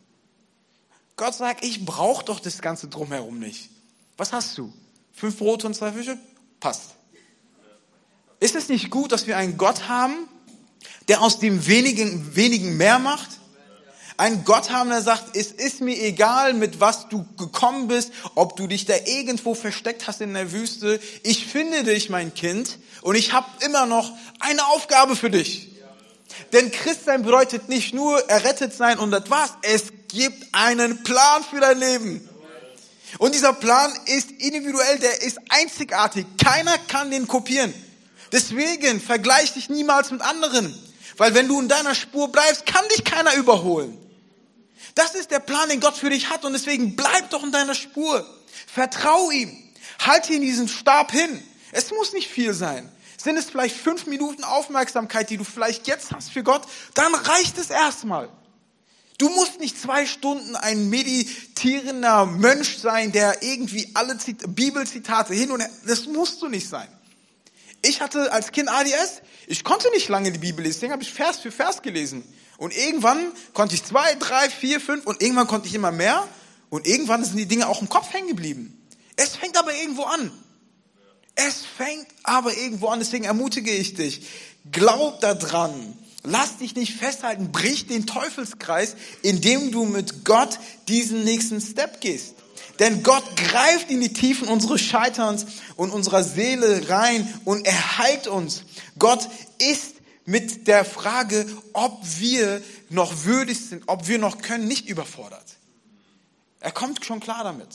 Gott sagt, ich brauche doch das Ganze drumherum nicht. Was hast du? Fünf Brote und zwei Fische? Passt. Ist es nicht gut, dass wir einen Gott haben, der aus dem wenigen, wenigen mehr macht? Ein Gott haben, der sagt, es ist mir egal, mit was du gekommen bist, ob du dich da irgendwo versteckt hast in der Wüste. Ich finde dich, mein Kind, und ich habe immer noch eine Aufgabe für dich. Denn Christsein bedeutet nicht nur errettet sein und das war's. Es gibt einen Plan für dein Leben. Und dieser Plan ist individuell, der ist einzigartig. Keiner kann den kopieren. Deswegen vergleich dich niemals mit anderen. Weil wenn du in deiner Spur bleibst, kann dich keiner überholen. Das ist der Plan, den Gott für dich hat und deswegen bleib doch in deiner Spur. Vertrau ihm. Halte ihn diesen Stab hin. Es muss nicht viel sein. Sind es vielleicht fünf Minuten Aufmerksamkeit, die du vielleicht jetzt hast für Gott, dann reicht es erstmal. Du musst nicht zwei Stunden ein meditierender Mönch sein, der irgendwie alle Bibelzitate hin und her, das musst du nicht sein. Ich hatte als Kind ADS, ich konnte nicht lange die Bibel lesen, deswegen habe ich Vers für Vers gelesen. Und irgendwann konnte ich zwei, drei, vier, fünf und irgendwann konnte ich immer mehr und irgendwann sind die Dinge auch im Kopf hängen geblieben. Es fängt aber irgendwo an. Es fängt aber irgendwo an, deswegen ermutige ich dich. Glaub daran. Lass dich nicht festhalten, brich den Teufelskreis, indem du mit Gott diesen nächsten Step gehst. Denn Gott greift in die Tiefen unseres Scheiterns und unserer Seele rein und er heilt uns. Gott ist mit der Frage, ob wir noch würdig sind, ob wir noch können, nicht überfordert. Er kommt schon klar damit.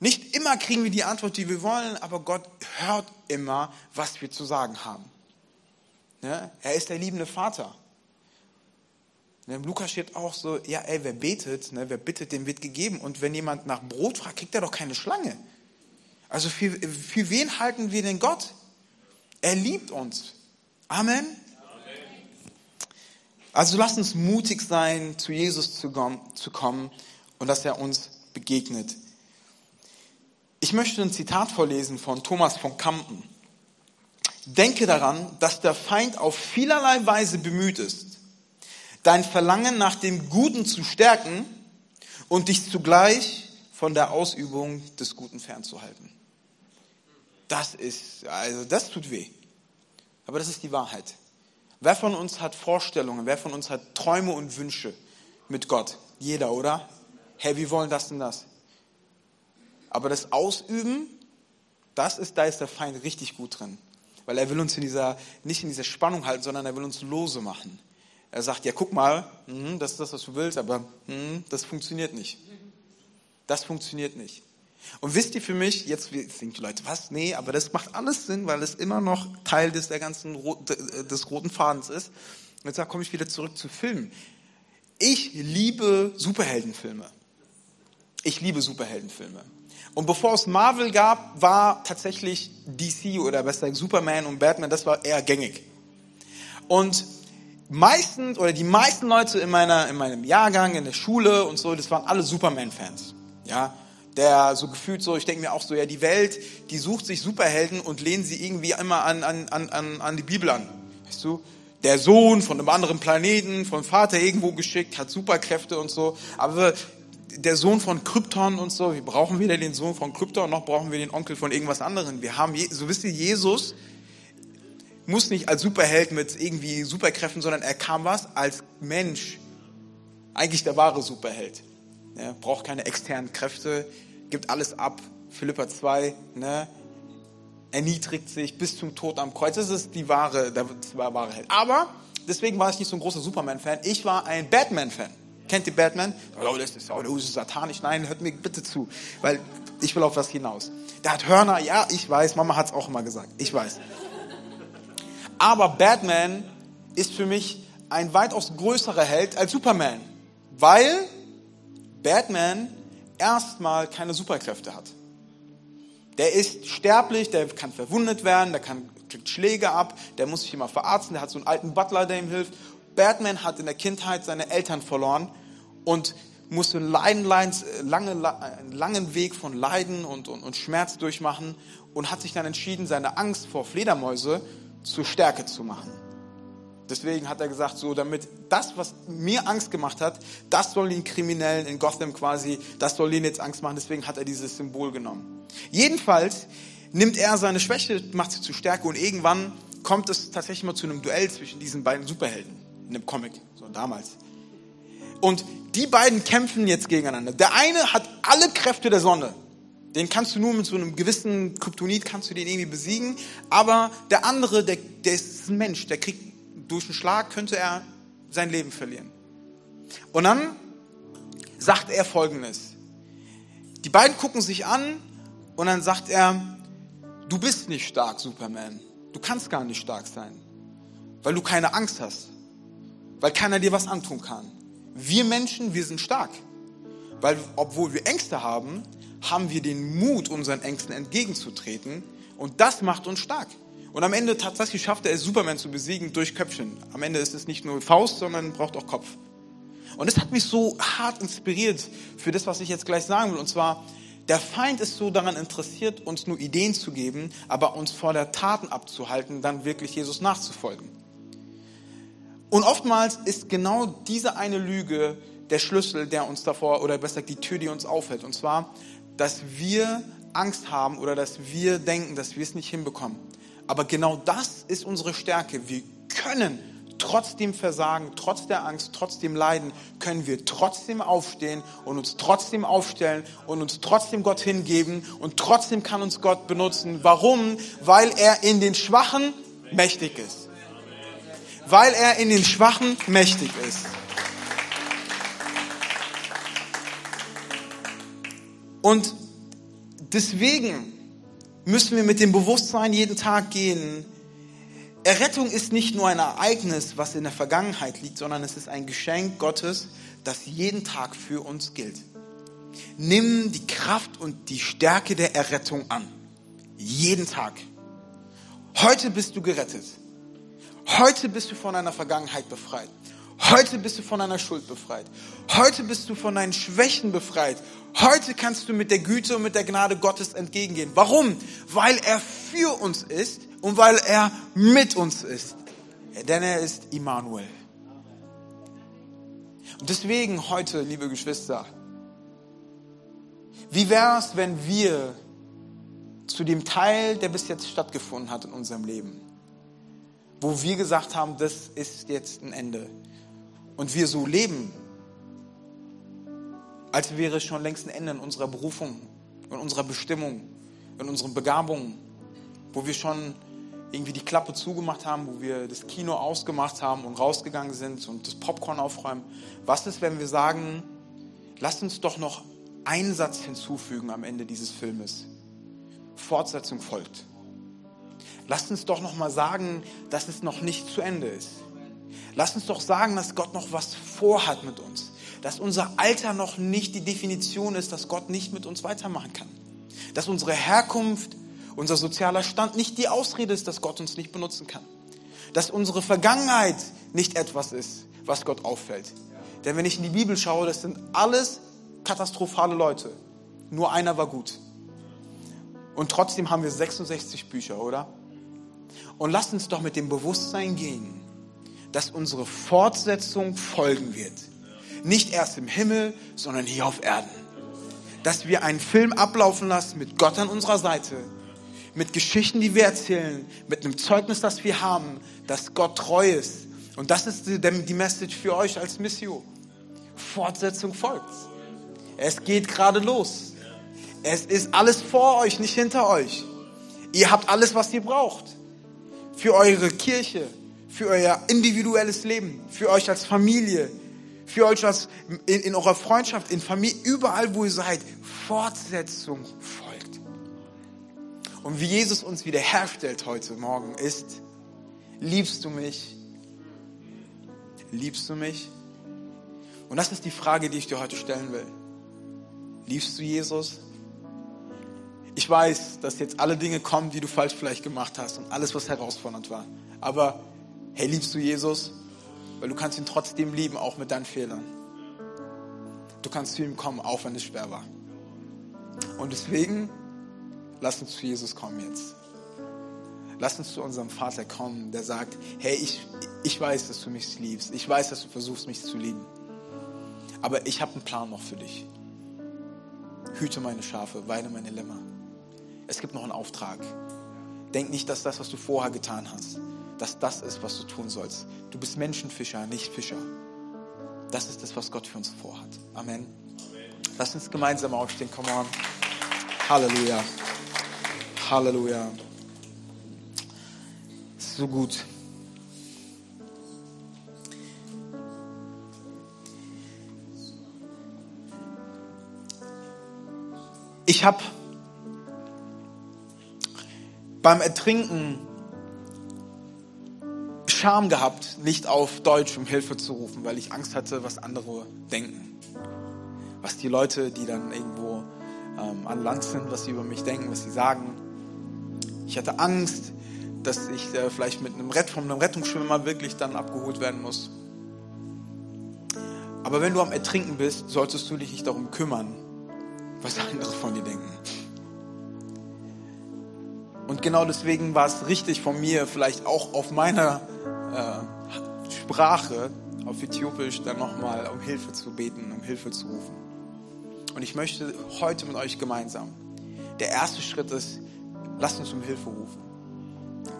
Nicht immer kriegen wir die Antwort, die wir wollen, aber Gott hört immer, was wir zu sagen haben. Er ist der liebende Vater. Im Lukas steht auch so, ja, ey, wer betet, ne, wer bittet, dem wird gegeben. Und wenn jemand nach Brot fragt, kriegt er doch keine Schlange. Also für, für wen halten wir denn Gott? Er liebt uns. Amen. Also lasst uns mutig sein, zu Jesus zu kommen und dass er uns begegnet. Ich möchte ein Zitat vorlesen von Thomas von Kampen. Denke daran, dass der Feind auf vielerlei Weise bemüht ist, dein Verlangen nach dem Guten zu stärken und dich zugleich von der Ausübung des Guten fernzuhalten. Das ist, also das tut weh. Aber das ist die Wahrheit. Wer von uns hat Vorstellungen? Wer von uns hat Träume und Wünsche mit Gott? Jeder, oder? Hey, wir wollen das und das. Aber das Ausüben, das ist, da ist der Feind richtig gut drin. Weil er will uns in dieser, nicht in dieser Spannung halten, sondern er will uns lose machen. Er sagt, ja, guck mal, mh, das ist das, was du willst, aber mh, das funktioniert nicht. Das funktioniert nicht. Und wisst ihr für mich, jetzt denken die Leute, was? Nee, aber das macht alles Sinn, weil es immer noch Teil des, der ganzen, des roten Fadens ist. Und jetzt komme ich wieder zurück zu Filmen. Ich liebe Superheldenfilme. Ich liebe Superheldenfilme. Und bevor es Marvel gab, war tatsächlich DC oder besser Superman und Batman, das war eher gängig. Und meistens oder die meisten Leute in meiner in meinem Jahrgang in der Schule und so, das waren alle Superman-Fans. Ja, der so gefühlt so, ich denke mir auch so, ja, die Welt, die sucht sich Superhelden und lehnt sie irgendwie immer an, an, an, an die Bibel an. Weißt du? Der Sohn von einem anderen Planeten, vom Vater irgendwo geschickt, hat Superkräfte und so. Aber der Sohn von Krypton und so, wie brauchen wir denn den Sohn von Krypton, noch brauchen wir den Onkel von irgendwas anderem. Wir haben, so wisst ihr, Jesus muss nicht als Superheld mit irgendwie Superkräften, sondern er kam was als Mensch. Eigentlich der wahre Superheld. Er braucht keine externen Kräfte, gibt alles ab. Philippa 2, ne? erniedrigt sich bis zum Tod am Kreuz. Das ist die wahre, der wahre Held. Aber deswegen war ich nicht so ein großer Superman-Fan. Ich war ein Batman-Fan. Kennt ihr Batman? Oh, das ist, oh, das ist satanisch. Nein, hört mir bitte zu, weil ich will auf was hinaus. Der hat Hörner, ja, ich weiß, Mama hat es auch immer gesagt, ich weiß. Aber Batman ist für mich ein weitaus größerer Held als Superman, weil Batman erstmal keine Superkräfte hat. Der ist sterblich, der kann verwundet werden, der kann, kriegt Schläge ab, der muss sich immer verarzten, der hat so einen alten Butler, der ihm hilft. Batman hat in der Kindheit seine Eltern verloren und musste einen, Leiden, lange, einen langen Weg von Leiden und, und, und Schmerz durchmachen und hat sich dann entschieden, seine Angst vor Fledermäuse zur Stärke zu machen. Deswegen hat er gesagt, so damit das, was mir Angst gemacht hat, das soll den Kriminellen in Gotham quasi, das soll ihnen jetzt Angst machen. Deswegen hat er dieses Symbol genommen. Jedenfalls nimmt er seine Schwäche, macht sie zu Stärke und irgendwann kommt es tatsächlich mal zu einem Duell zwischen diesen beiden Superhelden in einem Comic, so damals. Und die beiden kämpfen jetzt gegeneinander. Der eine hat alle Kräfte der Sonne. Den kannst du nur mit so einem gewissen Kryptonit kannst du den irgendwie besiegen. Aber der andere, der, der ist ein Mensch, der kriegt durch einen Schlag könnte er sein Leben verlieren. Und dann sagt er Folgendes. Die beiden gucken sich an und dann sagt er, du bist nicht stark, Superman. Du kannst gar nicht stark sein, weil du keine Angst hast, weil keiner dir was antun kann. Wir Menschen, wir sind stark, weil obwohl wir Ängste haben, haben wir den Mut, unseren Ängsten entgegenzutreten und das macht uns stark. Und am Ende tatsächlich schafft er es, Superman zu besiegen durch Köpfchen. Am Ende ist es nicht nur Faust, sondern braucht auch Kopf. Und es hat mich so hart inspiriert für das, was ich jetzt gleich sagen will. Und zwar, der Feind ist so daran interessiert, uns nur Ideen zu geben, aber uns vor der Taten abzuhalten, dann wirklich Jesus nachzufolgen. Und oftmals ist genau diese eine Lüge der Schlüssel, der uns davor, oder besser gesagt die Tür, die uns aufhält. Und zwar, dass wir Angst haben oder dass wir denken, dass wir es nicht hinbekommen. Aber genau das ist unsere Stärke. Wir können trotzdem versagen, trotz der Angst, trotz dem Leiden, können wir trotzdem aufstehen und uns trotzdem aufstellen und uns trotzdem Gott hingeben und trotzdem kann uns Gott benutzen. Warum? Weil er in den Schwachen mächtig ist. Weil er in den Schwachen mächtig ist. Und deswegen müssen wir mit dem Bewusstsein jeden Tag gehen, Errettung ist nicht nur ein Ereignis, was in der Vergangenheit liegt, sondern es ist ein Geschenk Gottes, das jeden Tag für uns gilt. Nimm die Kraft und die Stärke der Errettung an. Jeden Tag. Heute bist du gerettet. Heute bist du von deiner Vergangenheit befreit. Heute bist du von deiner Schuld befreit. Heute bist du von deinen Schwächen befreit. Heute kannst du mit der Güte und mit der Gnade Gottes entgegengehen. Warum? Weil er für uns ist und weil er mit uns ist. Denn er ist Immanuel. Und deswegen heute, liebe Geschwister, wie wäre es, wenn wir zu dem Teil, der bis jetzt stattgefunden hat in unserem Leben, wo wir gesagt haben, das ist jetzt ein Ende, und wir so leben, als wäre es schon längst ein Ende in unserer Berufung, in unserer Bestimmung, in unseren Begabungen, wo wir schon irgendwie die Klappe zugemacht haben, wo wir das Kino ausgemacht haben und rausgegangen sind und das Popcorn aufräumen. Was ist, wenn wir sagen, lasst uns doch noch einen Satz hinzufügen am Ende dieses Filmes. Fortsetzung folgt. Lasst uns doch noch mal sagen, dass es noch nicht zu Ende ist. Lass uns doch sagen, dass Gott noch was vorhat mit uns. Dass unser Alter noch nicht die Definition ist, dass Gott nicht mit uns weitermachen kann. Dass unsere Herkunft, unser sozialer Stand nicht die Ausrede ist, dass Gott uns nicht benutzen kann. Dass unsere Vergangenheit nicht etwas ist, was Gott auffällt. Denn wenn ich in die Bibel schaue, das sind alles katastrophale Leute. Nur einer war gut. Und trotzdem haben wir 66 Bücher, oder? Und lasst uns doch mit dem Bewusstsein gehen, dass unsere Fortsetzung folgen wird. Nicht erst im Himmel, sondern hier auf Erden. Dass wir einen Film ablaufen lassen mit Gott an unserer Seite, mit Geschichten, die wir erzählen, mit einem Zeugnis, das wir haben, dass Gott treu ist. Und das ist die, Message für euch als Mission. Fortsetzung folgt. Es geht gerade los. Es ist alles vor euch, nicht hinter euch. Ihr habt alles, was ihr braucht. Für eure Kirche, für euer individuelles Leben, für euch als Familie, für euch als in, in eurer Freundschaft, in Familie, überall wo ihr seid. Fortsetzung folgt. Und wie Jesus uns wiederherstellt heute Morgen ist, liebst du mich? Liebst du mich? Und das ist die Frage, die ich dir heute stellen will. Liebst du Jesus? Ich weiß, dass jetzt alle Dinge kommen, die du falsch vielleicht gemacht hast und alles, was herausfordernd war. Aber hey, liebst du Jesus? Weil du kannst ihn trotzdem lieben, auch mit deinen Fehlern. Du kannst zu ihm kommen, auch wenn es schwer war. Und deswegen, lass uns zu Jesus kommen jetzt. Lass uns zu unserem Vater kommen, der sagt, hey, ich, ich weiß, dass du mich liebst. Ich weiß, dass du versuchst, mich zu lieben. Aber ich habe einen Plan noch für dich. Hüte meine Schafe, weide meine Lämmer. Es gibt noch einen Auftrag. Denk nicht, dass das, was du vorher getan hast, dass das ist, was du tun sollst. Du bist Menschenfischer, nicht Fischer. Das ist das, was Gott für uns vorhat. Amen. Lass uns gemeinsam aufstehen. Come on. Halleluja. Halleluja. So gut. Ich habe beim Ertrinken Scham gehabt, nicht auf Deutsch um Hilfe zu rufen, weil ich Angst hatte, was andere denken. Was die Leute, die dann irgendwo ähm, an Land sind, was sie über mich denken, was sie sagen. Ich hatte Angst, dass ich äh, vielleicht mit einem, Rett, von einem Rettungsschwimmer wirklich dann abgeholt werden muss. Aber wenn du am Ertrinken bist, solltest du dich nicht darum kümmern, was andere von dir denken. Und genau deswegen war es richtig von mir, vielleicht auch auf meiner äh, Sprache, auf Äthiopisch, dann nochmal um Hilfe zu beten, um Hilfe zu rufen. Und ich möchte heute mit euch gemeinsam, der erste Schritt ist, lasst uns um Hilfe rufen.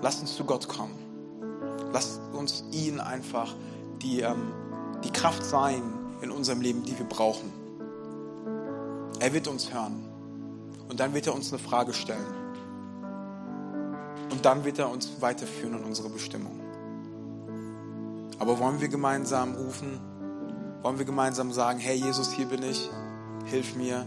Lasst uns zu Gott kommen. Lasst uns ihn einfach die, ähm, die Kraft sein in unserem Leben, die wir brauchen. Er wird uns hören. Und dann wird er uns eine Frage stellen. Und dann wird er uns weiterführen in unsere Bestimmung. Aber wollen wir gemeinsam rufen? Wollen wir gemeinsam sagen, hey Jesus, hier bin ich, hilf mir.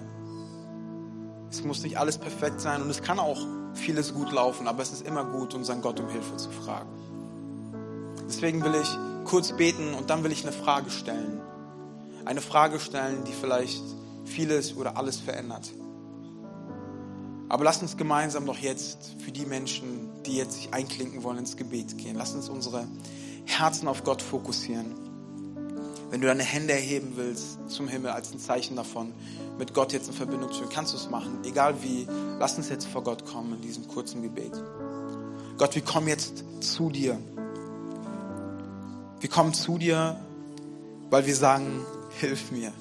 Es muss nicht alles perfekt sein und es kann auch vieles gut laufen, aber es ist immer gut, unseren Gott um Hilfe zu fragen. Deswegen will ich kurz beten und dann will ich eine Frage stellen. Eine Frage stellen, die vielleicht vieles oder alles verändert. Aber lasst uns gemeinsam doch jetzt für die Menschen, die jetzt sich einklinken wollen, ins Gebet gehen. Lasst uns unsere Herzen auf Gott fokussieren. Wenn du deine Hände erheben willst zum Himmel als ein Zeichen davon, mit Gott jetzt in Verbindung zu stehen, kannst du es machen. Egal wie, lass uns jetzt vor Gott kommen in diesem kurzen Gebet. Gott, wir kommen jetzt zu dir. Wir kommen zu dir, weil wir sagen, hilf mir.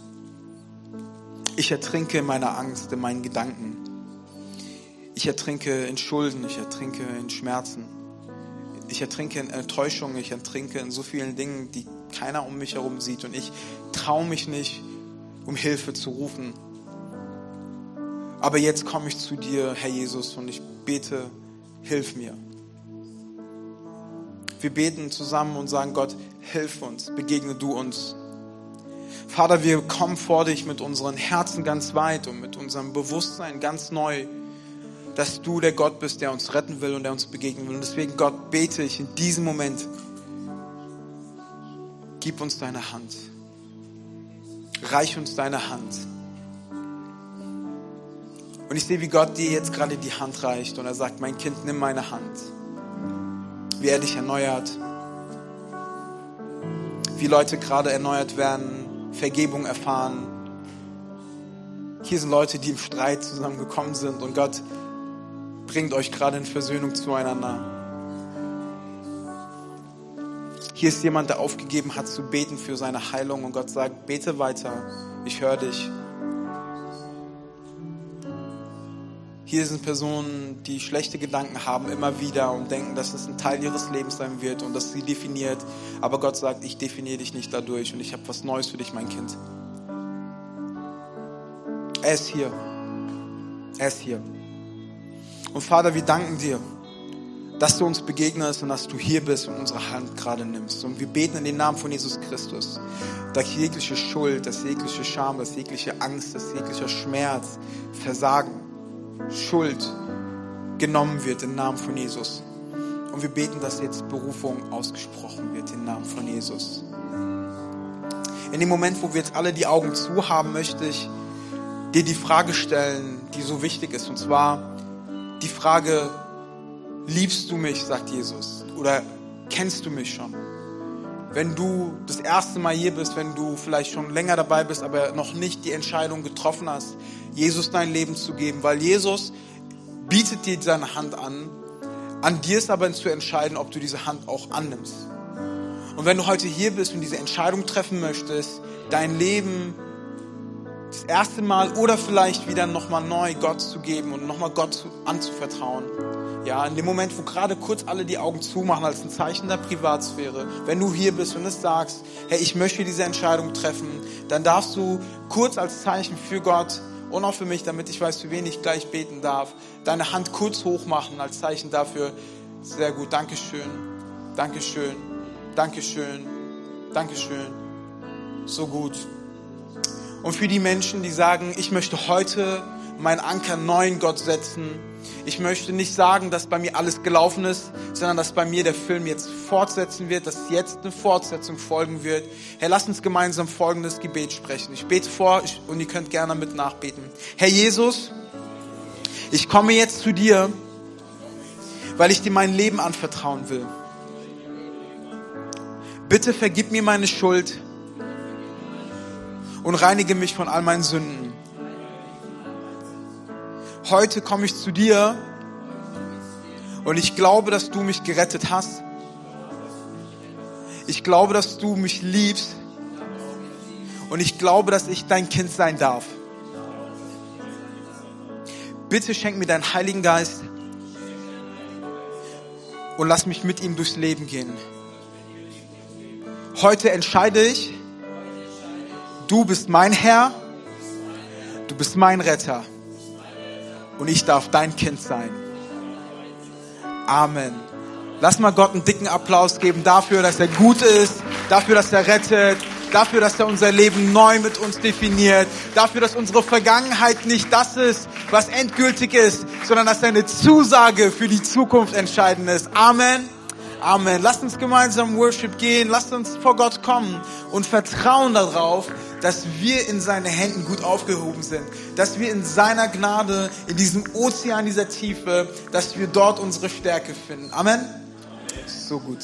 Ich ertrinke in meiner Angst, in meinen Gedanken. Ich ertrinke in Schulden, ich ertrinke in Schmerzen. Ich ertrinke in Enttäuschung, ich ertrinke in so vielen Dingen, die keiner um mich herum sieht. Und ich traue mich nicht, um Hilfe zu rufen. Aber jetzt komme ich zu dir, Herr Jesus, und ich bete, hilf mir. Wir beten zusammen und sagen, Gott, hilf uns, begegne du uns. Vater, wir kommen vor dich mit unseren Herzen ganz weit und mit unserem Bewusstsein ganz neu, dass du der Gott bist, der uns retten will und der uns begegnen will. Und deswegen, Gott, bete ich in diesem Moment, gib uns deine Hand. Reich uns deine Hand. Und ich sehe, wie Gott dir jetzt gerade die Hand reicht und er sagt, mein Kind, nimm meine Hand. Wie er dich erneuert. Wie Leute gerade erneuert werden, Vergebung erfahren. Hier sind Leute, die im Streit zusammengekommen sind und Gott bringt euch gerade in Versöhnung zueinander. Hier ist jemand, der aufgegeben hat zu beten für seine Heilung und Gott sagt, bete weiter, ich höre dich. Hier sind Personen, die schlechte Gedanken haben immer wieder und denken, dass es ein Teil ihres Lebens sein wird und dass sie definiert. Aber Gott sagt, ich definiere dich nicht dadurch und ich habe was Neues für dich, mein Kind. Er ist hier. Er ist hier. Und Vater, wir danken dir, dass du uns begegnest und dass du hier bist und unsere Hand gerade nimmst. Und wir beten in den Namen von Jesus Christus, dass jegliche Schuld, dass jegliche Scham, dass jegliche Angst, dass jeglicher Schmerz, Versagen, Schuld genommen wird im Namen von Jesus. Und wir beten, dass jetzt Berufung ausgesprochen wird im Namen von Jesus. In dem Moment, wo wir jetzt alle die Augen zu haben, möchte ich dir die Frage stellen, die so wichtig ist. Und zwar, die Frage, liebst du mich, sagt Jesus, oder kennst du mich schon? Wenn du das erste Mal hier bist, wenn du vielleicht schon länger dabei bist, aber noch nicht die Entscheidung getroffen hast, Jesus dein Leben zu geben, weil Jesus bietet dir seine Hand an, an dir ist aber zu entscheiden, ob du diese Hand auch annimmst. Und wenn du heute hier bist und diese Entscheidung treffen möchtest, dein Leben das erste Mal oder vielleicht wieder nochmal neu Gott zu geben und nochmal Gott anzuvertrauen. Ja, in dem Moment, wo gerade kurz alle die Augen zumachen als ein Zeichen der Privatsphäre, wenn du hier bist und es sagst, hey, ich möchte diese Entscheidung treffen, dann darfst du kurz als Zeichen für Gott und auch für mich, damit ich weiß, für wen ich gleich beten darf, deine Hand kurz hoch machen als Zeichen dafür. Sehr gut, Dankeschön, Dankeschön, Dankeschön, Dankeschön. So gut. Und für die Menschen, die sagen, ich möchte heute meinen Anker neu in Gott setzen. Ich möchte nicht sagen, dass bei mir alles gelaufen ist, sondern dass bei mir der Film jetzt fortsetzen wird, dass jetzt eine Fortsetzung folgen wird. Herr, lass uns gemeinsam folgendes Gebet sprechen. Ich bete vor und ihr könnt gerne mit nachbeten. Herr Jesus, ich komme jetzt zu dir, weil ich dir mein Leben anvertrauen will. Bitte vergib mir meine Schuld und reinige mich von all meinen Sünden. Heute komme ich zu dir und ich glaube, dass du mich gerettet hast. Ich glaube, dass du mich liebst und ich glaube, dass ich dein Kind sein darf. Bitte schenk mir deinen Heiligen Geist und lass mich mit ihm durchs Leben gehen. Heute entscheide ich, Du bist mein Herr, du bist mein Retter und ich darf dein Kind sein. Amen. Lass mal Gott einen dicken Applaus geben dafür, dass er gut ist, dafür, dass er rettet, dafür, dass er unser Leben neu mit uns definiert, dafür, dass unsere Vergangenheit nicht das ist, was endgültig ist, sondern dass eine Zusage für die Zukunft entscheidend ist. Amen. Amen. Lasst uns gemeinsam Worship gehen, lasst uns vor Gott kommen und vertrauen darauf, dass wir in seinen Händen gut aufgehoben sind, dass wir in seiner Gnade, in diesem Ozean dieser Tiefe, dass wir dort unsere Stärke finden. Amen. So gut.